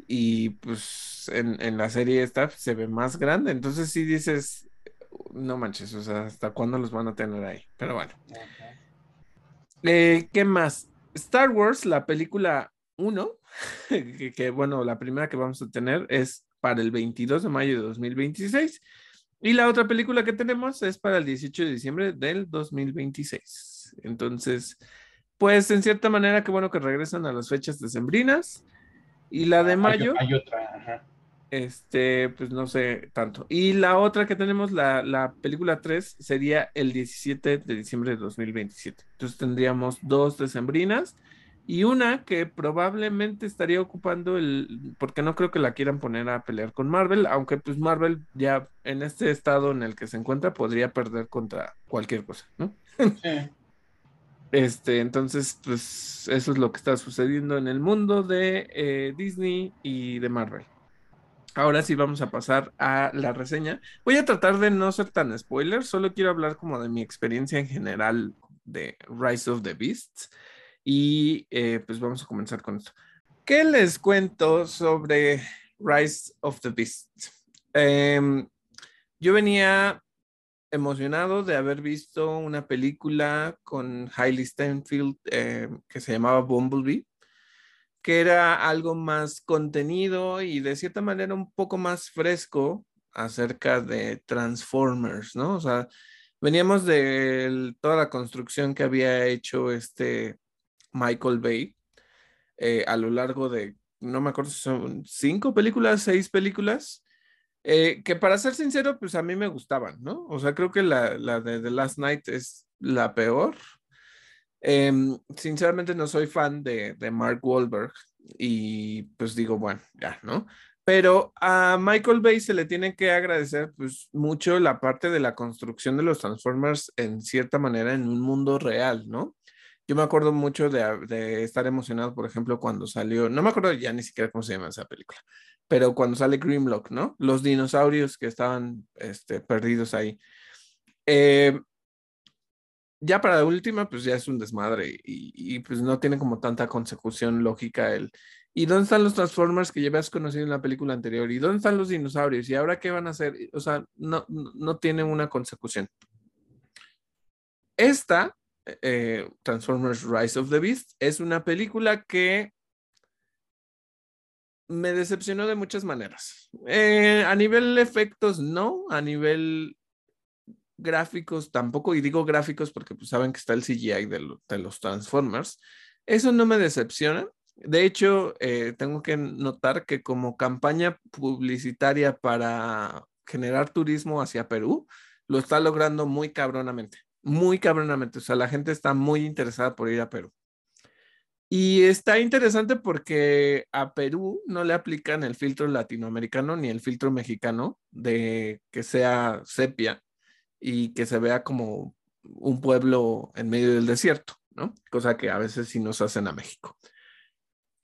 Y pues en, en la serie esta se ve más grande, entonces sí dices, no manches, o sea, ¿hasta cuándo los van a tener ahí? Pero bueno. Eh, ¿Qué más? Star Wars, la película 1, que, bueno, la primera que vamos a tener es para el 22 de mayo de 2026. Y la otra película que tenemos es para el 18 de diciembre del 2026. Entonces, pues en cierta manera, qué bueno que regresan a las fechas decembrinas. Y la de mayo. Hay, otra, ajá. Este, pues no sé tanto. Y la otra que tenemos, la, la, película 3, sería el 17 de diciembre de 2027. Entonces tendríamos dos decembrinas y una que probablemente estaría ocupando el, porque no creo que la quieran poner a pelear con Marvel, aunque pues Marvel ya en este estado en el que se encuentra podría perder contra cualquier cosa, ¿no? Sí. Este, entonces, pues eso es lo que está sucediendo en el mundo de eh, Disney y de Marvel. Ahora sí vamos a pasar a la reseña. Voy a tratar de no ser tan spoiler, solo quiero hablar como de mi experiencia en general de Rise of the Beasts. Y eh, pues vamos a comenzar con esto. ¿Qué les cuento sobre Rise of the Beasts? Em, yo venía emocionado de haber visto una película con Hailey Steinfeld eh, que se llamaba Bumblebee que era algo más contenido y de cierta manera un poco más fresco acerca de Transformers, ¿no? O sea, veníamos de toda la construcción que había hecho este Michael Bay eh, a lo largo de, no me acuerdo si son cinco películas, seis películas, eh, que para ser sincero, pues a mí me gustaban, ¿no? O sea, creo que la, la de The Last Night es la peor, Em, sinceramente no soy fan de, Mark Wahlberg y pues digo, bueno, ya, ¿no? Pero a Michael Bay se le tiene que agradecer pues mucho la parte de la construcción de los Transformers en cierta manera en un mundo real, ¿no? Yo me acuerdo mucho de, estar emocionado, por ejemplo, cuando salió, no me acuerdo ya ni siquiera cómo se llama esa película, pero cuando sale Grimlock, ¿no? Los dinosaurios que estaban este, perdidos ahí. Eh, ya para la última, pues ya es un desmadre y, pues no tiene como tanta consecución lógica el. ¿Y dónde están los Transformers que ya habías conocido en la película anterior? ¿Y dónde están los dinosaurios? ¿Y ahora qué van a hacer? O sea, no, no tiene una consecución. Esta, eh, Transformers Rise of the Beast, es una película que me decepcionó de muchas maneras. Eh, a nivel efectos, no. A nivel gráficos tampoco, y digo gráficos porque pues saben que está el CGI de, los Transformers, eso no me decepciona. De hecho, eh, tengo que notar que como campaña publicitaria para generar turismo hacia Perú, lo está logrando muy cabronamente, muy cabronamente. O sea, la gente está muy interesada por ir a Perú. Y está interesante porque a Perú no le aplican el filtro latinoamericano ni el filtro mexicano de que sea sepia, y que se vea como un pueblo en medio del desierto, ¿no? Cosa que a veces sí nos hacen a México.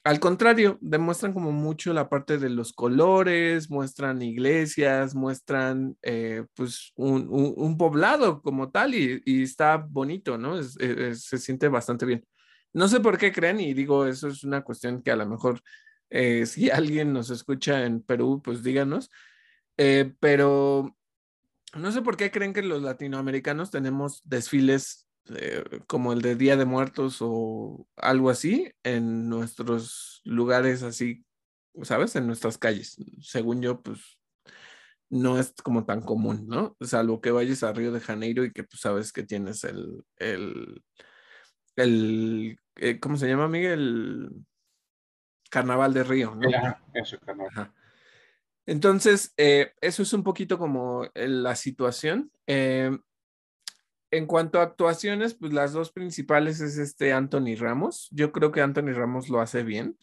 Al contrario, demuestran como mucho la parte de los colores, muestran iglesias, muestran eh, pues un, poblado como tal y, está bonito, ¿no? se siente bastante bien. No sé por qué creen y digo, eso es una cuestión que a lo mejor eh, si alguien nos escucha en Perú, pues díganos, eh, pero no sé por qué creen que los latinoamericanos tenemos desfiles eh, como el de Día de Muertos o algo así en nuestros lugares así, ¿sabes? En nuestras calles. Según yo, pues no es como tan común, ¿no? Salvo que vayas a Río de Janeiro y que pues sabes que tienes el, el, el eh, ¿cómo se llama, Miguel? Carnaval de Río, ¿no? eso, carnaval. Entonces, eh, eso es un poquito como la situación. En cuanto a actuaciones, pues las dos principales es este Anthony Ramos. Yo creo que Anthony Ramos lo hace bien.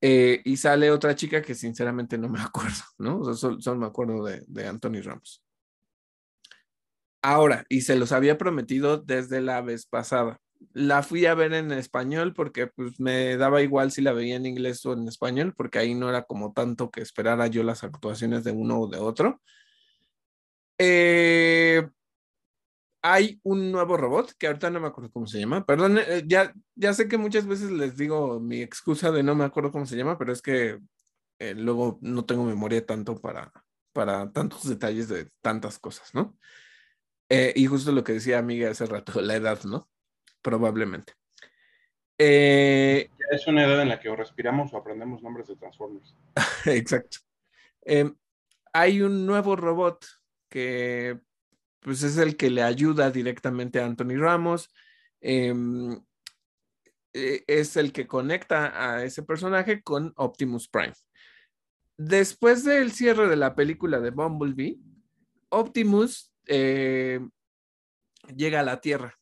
Eh, y sale otra chica que sinceramente no me acuerdo, ¿no? O sea, solo, me acuerdo de, de, Anthony Ramos. Ahora, y se los había prometido desde la vez pasada. La fui a ver en español porque pues me daba igual si la veía en inglés o en español, porque ahí no era como tanto que esperara yo las actuaciones de uno o de otro. Eh, hay un nuevo robot que ahorita no me acuerdo cómo se llama. Perdón, eh, ya, ya sé que muchas veces les digo mi excusa de no me acuerdo cómo se llama, pero es que eh, luego no tengo memoria tanto para, para tantos detalles de tantas cosas, ¿no? Eh, y justo lo que decía amiga hace rato, la edad, ¿no? Probablemente. es una edad en la que o respiramos o aprendemos nombres de Transformers. Exacto. hay un nuevo robot que pues es el que le ayuda directamente a Anthony Ramos. Em, e, es el que conecta a ese personaje con Optimus Prime. Después del cierre de la película de Bumblebee, Optimus eh, llega a la Tierra,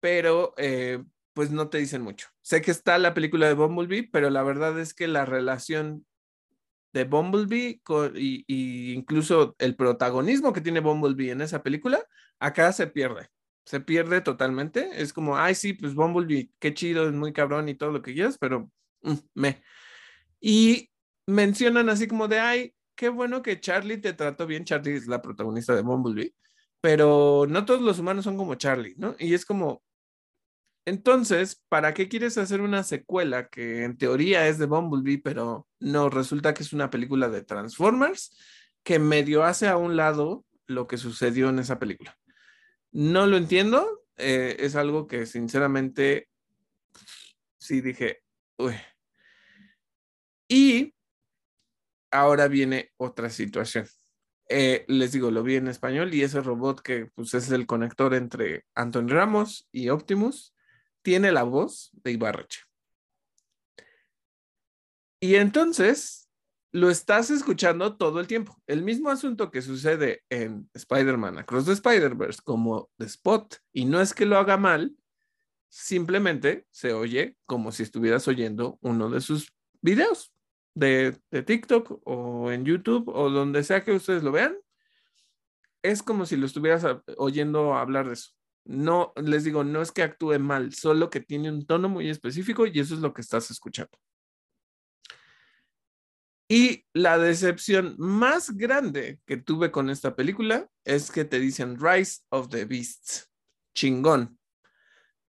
pero eh, pues no te dicen mucho. Sé que está la película de Bumblebee, pero la verdad es que la relación de Bumblebee y, incluso el protagonismo que tiene Bumblebee en esa película, acá se pierde. Se pierde totalmente. Es como, ay, sí, pues Bumblebee, qué chido, es muy cabrón y todo lo que quieras, pero mm, me. Y mencionan así como de, ay, qué bueno que Charlie te trató bien. Charlie es la protagonista de Bumblebee, pero no todos los humanos son como Charlie, ¿no? Y es como, entonces, ¿para qué quieres hacer una secuela que en teoría es de Bumblebee, pero no, resulta que es una película de Transformers que medio hace a un lado lo que sucedió en esa película? No lo entiendo, eh, es algo que sinceramente sí dije, uy. Y ahora viene otra situación. Eh, les digo, lo vi en español y ese robot que pues es el conector entre Anton Ramos y Optimus tiene la voz de Ibarreche. Y entonces lo estás escuchando todo el tiempo. El mismo asunto que sucede en Spider-Man Across the Spider-Verse como de Spot. Y no es que lo haga mal, simplemente se oye como si estuvieras oyendo uno de sus videos de, de TikTok o en YouTube o donde sea que ustedes lo vean. Es como si lo estuvieras oyendo hablar de eso. No, les digo, no es que actúe mal, solo que tiene un tono muy específico y eso es lo que estás escuchando. Y la decepción más grande que tuve con esta película es que te dicen Rise of the Beasts. Chingón.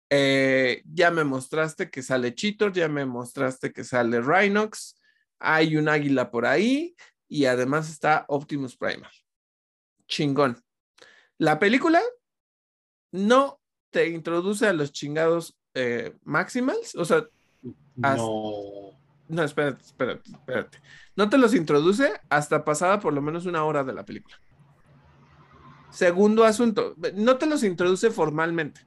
Eh, ya me mostraste que sale Cheetor, ya me mostraste que sale Rhinox, hay un águila por ahí y además está Optimus Primal. Chingón. La película no te introduce a los chingados eh, Maximals, o sea, no. No, espérate, espérate, espérate. No te los introduce hasta pasada por lo menos una hora de la película. Segundo asunto, no te los introduce formalmente,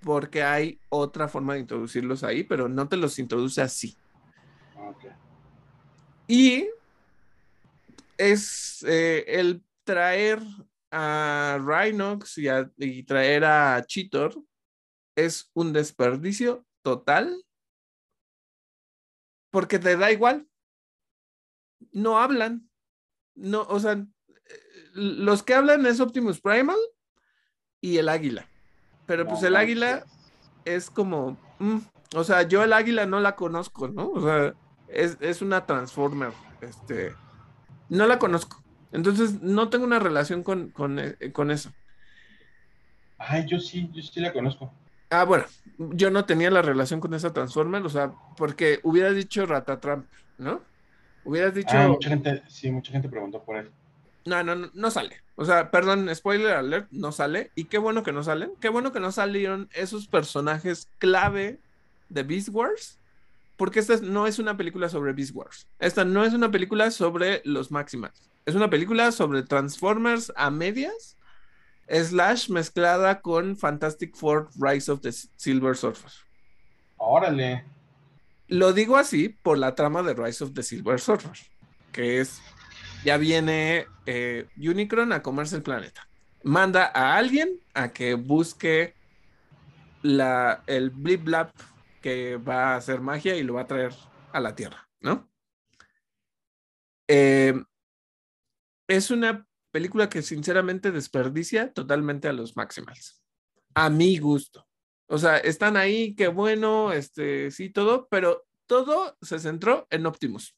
porque hay otra forma de introducirlos ahí, pero no te los introduce así. Y es eh, el traer a Rhinox y, traer a Cheetor es un desperdicio total porque te da igual. No hablan. No, o sea, los que hablan es Optimus Primal y el águila. Pero pues el águila es como, mm, O sea, yo el águila no la conozco, ¿no? O sea, es, es una Transformer. Este, no la conozco. Entonces, no tengo una relación con, con, eh, con eso. Ay, yo sí, yo sí la conozco. Ah, bueno, yo no tenía la relación con esa Transformer, o sea, porque hubieras dicho Ratatramp, ¿no? Hubieras dicho. Ah, mucha gente, sí, mucha gente preguntó por él. No, no, no, no sale. O sea, perdón, spoiler alert, no sale. Y qué bueno que no salen. Qué bueno que no salieron esos personajes clave de Beast Wars. Porque esta no es una película sobre Beast Wars. Esta no es una película sobre los Maximals. Es una película sobre Transformers a medias, slash mezclada con Fantastic Four Rise of the Silver Surfer. Órale. Lo digo así por la trama de Rise of the Silver Surfer, que es, ya viene eh, Unicron a comerse el planeta. Manda a alguien a que busque la, el blip blap que va a hacer magia y lo va a traer a la Tierra, ¿no? Eh, es una película que sinceramente desperdicia totalmente a los Maximals. A mi gusto. O sea, están ahí, qué bueno, este, sí, todo, pero todo se centró en Optimus.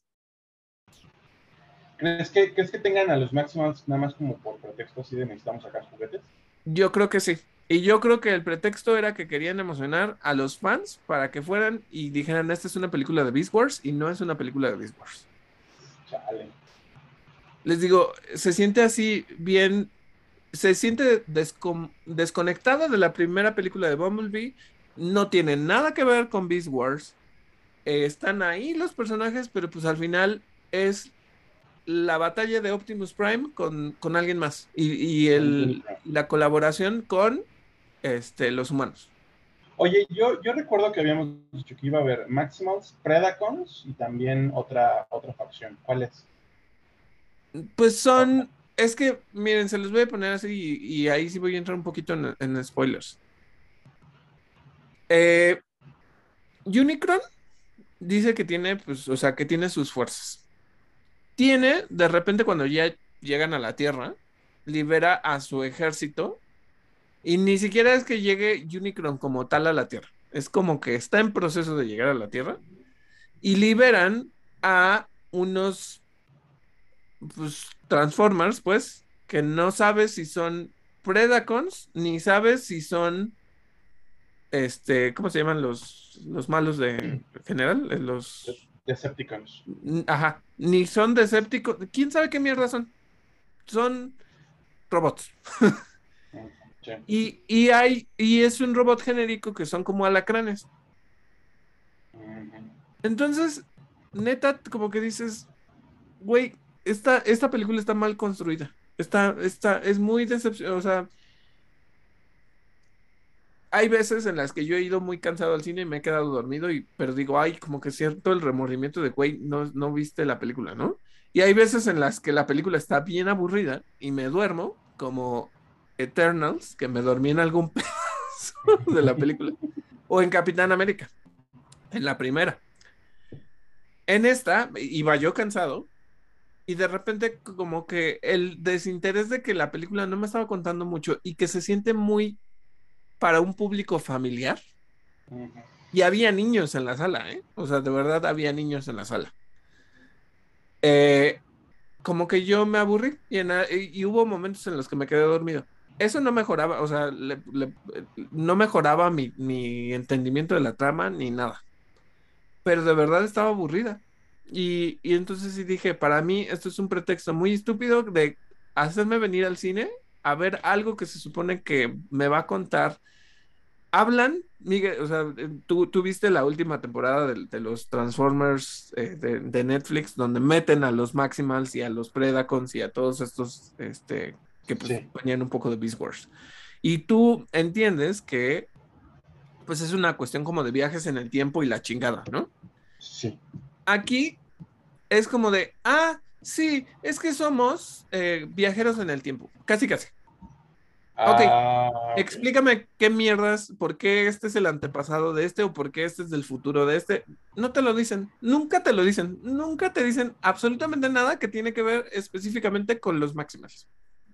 ¿Crees que, ¿Crees que tengan a los Maximals nada más como por pretexto así de necesitamos sacar juguetes? Yo creo que sí. Y yo creo que el pretexto era que querían emocionar a los fans para que fueran y dijeran, esta es una película de Beast Wars y no es una película de Beast Wars. Chale. Les digo, se siente así bien, se siente descon desconectada de la primera película de Bumblebee, no tiene nada que ver con Beast Wars. Eh, están ahí los personajes, pero pues al final es la batalla de Optimus Prime con, con alguien más y, y el, la colaboración con este, los humanos. Oye, yo, yo recuerdo que habíamos dicho que iba a haber Maximals, Predacons y también otra, otra facción. ¿Cuál es? Pues son, es que, miren, se los voy a poner así y, y ahí sí voy a entrar un poquito en, en spoilers. Eh, Unicron dice que tiene, pues, o sea, que tiene sus fuerzas. Tiene, de repente, cuando ya llegan a la Tierra, libera a su ejército y ni siquiera es que llegue Unicron como tal a la Tierra. Es como que está en proceso de llegar a la Tierra y liberan a unos pues, Transformers, pues, que no sabes si son Predacons, ni sabes si son, este, ¿cómo se llaman los, los malos de general? Eh, Los... Decepticons. Ajá, ni son Decepticons, ¿quién sabe qué mierda son? Son robots. Sí. y, y hay, y es un robot genérico que son como alacranes. Entonces, neta, como que dices, güey, esta, esta película está mal construida. Está, está, es muy decepcionante. O sea, hay veces en las que yo he ido muy cansado al cine y me he quedado dormido, y, pero digo, ay, como que cierto el remordimiento de, güey, no, no viste la película, ¿no? Y hay veces en las que la película está bien aburrida y me duermo, como Eternals, que me dormí en algún pedazo de la película, o en Capitán América, en la primera. En esta, iba yo cansado, y de repente como que el desinterés de que la película no me estaba contando mucho y que se siente muy para un público familiar. Y había niños en la sala, ¿eh? O sea, de verdad había niños en la sala. Eh, como que yo me aburrí y, en y hubo momentos en los que me quedé dormido. Eso no mejoraba, o sea, le- le- no mejoraba mi, mi entendimiento de la trama ni nada. Pero de verdad estaba aburrida. Y, y entonces sí dije, para mí esto es un pretexto muy estúpido de hacerme venir al cine a ver algo que se supone que me va a contar. Hablan, Miguel, o sea, tú, tú viste la última temporada de, de los Transformers eh, de, de Netflix, donde meten a los Maximals y a los Predacons y a todos estos este, que pues, Sí. venían un poco de Beast Wars. Y tú entiendes que pues es una cuestión como de viajes en el tiempo y la chingada, ¿no? Sí. Aquí es como de, ah, sí, es que somos eh, viajeros en el tiempo, casi casi. Ok. Ah, ok. Explícame qué mierdas, por qué este es el antepasado de este o por qué este es del futuro de este. No te lo dicen, nunca te lo dicen, nunca te dicen absolutamente nada que tiene que ver específicamente con los Maximals.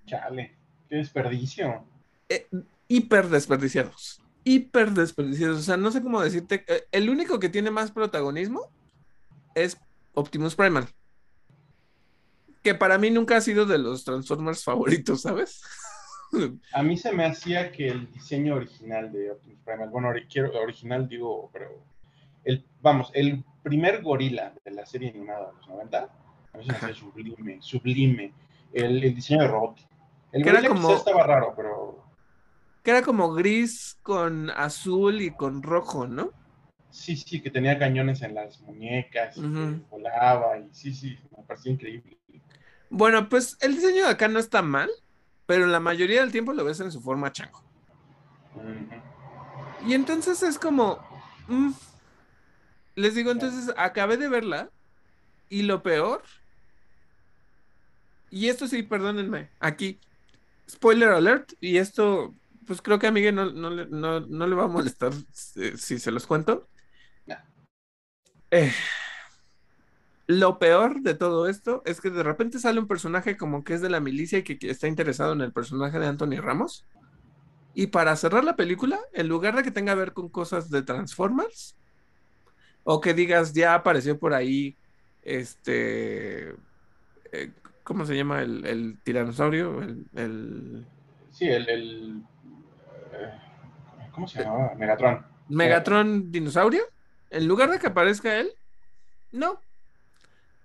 Chale. Qué desperdicio. Eh, hiper desperdiciados. hiper desperdiciados. O sea, no sé cómo decirte. eh, El único que tiene más protagonismo es Optimus Primal. Que para mí nunca ha sido de los Transformers favoritos, ¿sabes? A mí se me hacía que el diseño original de Optimus Primal, bueno, original digo, pero el, vamos, el primer gorila de la serie animada de los 90, a mí se me hacía sublime, sublime. El, el diseño de robot. El Que era gorila como- estaba raro, pero Que era como gris con azul y con rojo, ¿no? Sí, sí, que tenía cañones en las muñecas, volaba, y sí, sí, me parecía increíble. Bueno, pues el diseño de acá no está mal, pero la mayoría del tiempo lo ves en su forma chango. Y entonces es como. mm, les digo, entonces acabé de verla. Y lo peor. Y esto sí, perdónenme. Aquí. Spoiler alert. Y esto. Pues creo que a Miguel no, no le- no- no le va a molestar si, si se los cuento. Eh, lo peor de todo esto es que de repente sale un personaje como que es de la milicia y que, que está interesado en el personaje de Anthony Ramos. Y para cerrar la película, en lugar de que tenga que ver con cosas de Transformers, o que digas, ya apareció por ahí, este, eh, ¿cómo se llama el, el tiranosaurio? El, el Sí, el, el eh, ¿cómo se llamaba? Megatron. Megatron dinosaurio. En lugar de que aparezca él, no.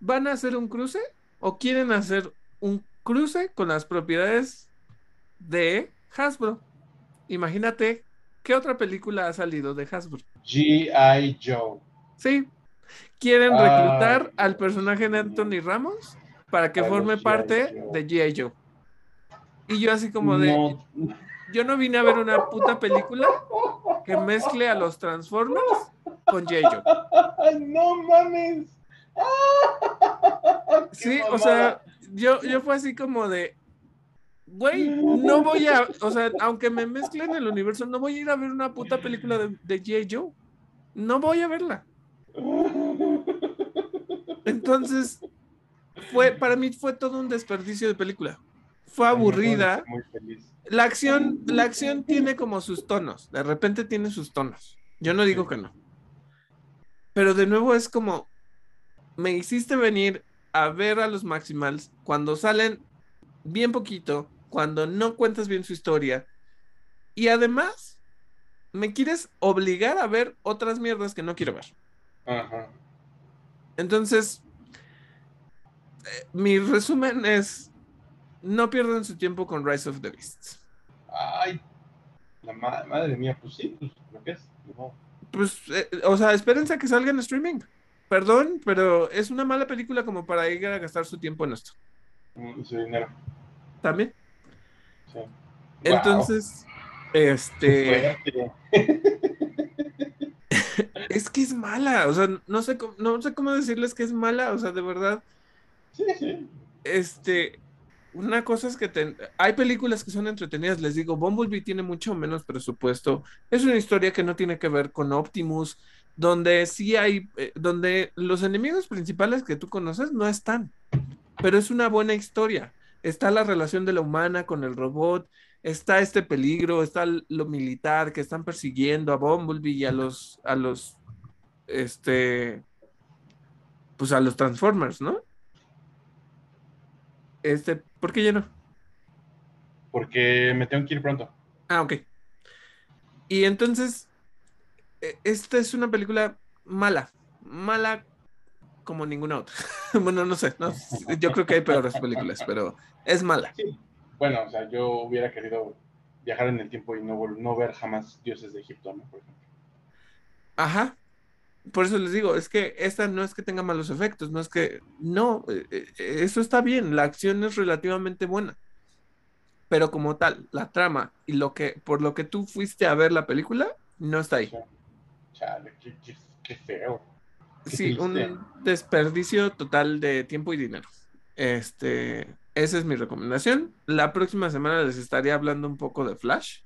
¿Van a hacer un cruce o quieren hacer un cruce con las propiedades de Hasbro? Imagínate, ¿qué otra película ha salido de Hasbro? G.I. Joe. Sí. Quieren Ah. reclutar al personaje de Anthony Ramos para que forme parte de G.I. Joe. Y yo así como de, No, yo no vine a ver una puta película que mezcle a los Transformers con. Joe. no mames. Sí, o sea, yo, yo fue así como de, güey, no voy a, o sea, aunque me mezclen el universo, no voy a ir a ver una puta película de, de G.I. Joe. No voy a verla. Entonces, fue, para mí fue todo un desperdicio de película. Fue aburrida. Muy feliz. La acción, la acción tiene como sus tonos. De repente tiene sus tonos. Yo no digo que no. Pero de nuevo es como, me hiciste venir a ver a los Maximals cuando salen bien poquito, cuando no cuentas bien su historia. Y además, me quieres obligar a ver otras mierdas que no quiero ver. Ajá. Entonces, eh, mi resumen es, no pierdan su tiempo con Rise of the Beasts. Ay, la ma- madre mía, pues sí, pues lo que es. modo. Pues, eh, o sea, espérense a que salga en streaming. Perdón, pero es una mala película como para ir a gastar su tiempo en esto. Mm, Su dinero. También. Sí. Entonces, Wow, este, es que es mala. O sea, no sé, cómo- no sé cómo decirles que es mala. O sea, de verdad, Sí, sí. este, una cosa es que hay películas que son entretenidas. Les digo, Bumblebee tiene mucho menos presupuesto. Es una historia que no tiene que ver con Optimus, donde sí hay, eh, donde los enemigos principales que tú conoces no están. Pero es una buena historia. Está la relación de la humana con el robot, está este peligro, está lo militar que están persiguiendo a Bumblebee y a los, a los, este, pues a los Transformers, ¿no? Este, ¿por qué ya no? Porque me tengo que ir pronto. Ah, ok. Y entonces, e- esta es una película mala, mala como ninguna otra. Bueno, no sé, no, yo creo que hay peores películas, pero es mala. Bueno, o sea, yo hubiera querido viajar en el tiempo y no, no ver jamás dioses de Egipto, ¿no? Por ejemplo. Ajá. Por eso les digo, es que esta no es que tenga malos efectos, no es que, no, eh, eh, eso está bien, la acción es relativamente buena. Pero como tal, la trama y lo que, por lo que tú fuiste a ver la película, no está ahí. Chale, qué, qué- qué feo. Qué Sí, triste. un desperdicio total de tiempo y dinero. Este, esa es mi recomendación. La próxima semana les estaré hablando un poco de Flash.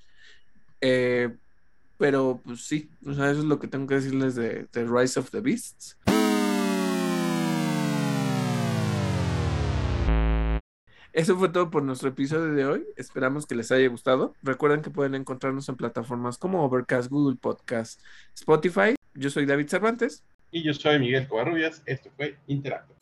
Eh, pero pues sí, eso es lo que tengo que decirles de, de Rise of the Beasts. Eso fue todo por nuestro episodio de hoy. Esperamos que les haya gustado. Recuerden que pueden encontrarnos en plataformas como Overcast, Google Podcast, Spotify. Yo soy David Cervantes. Y yo soy Miguel Covarrubias. Esto fue Interacto.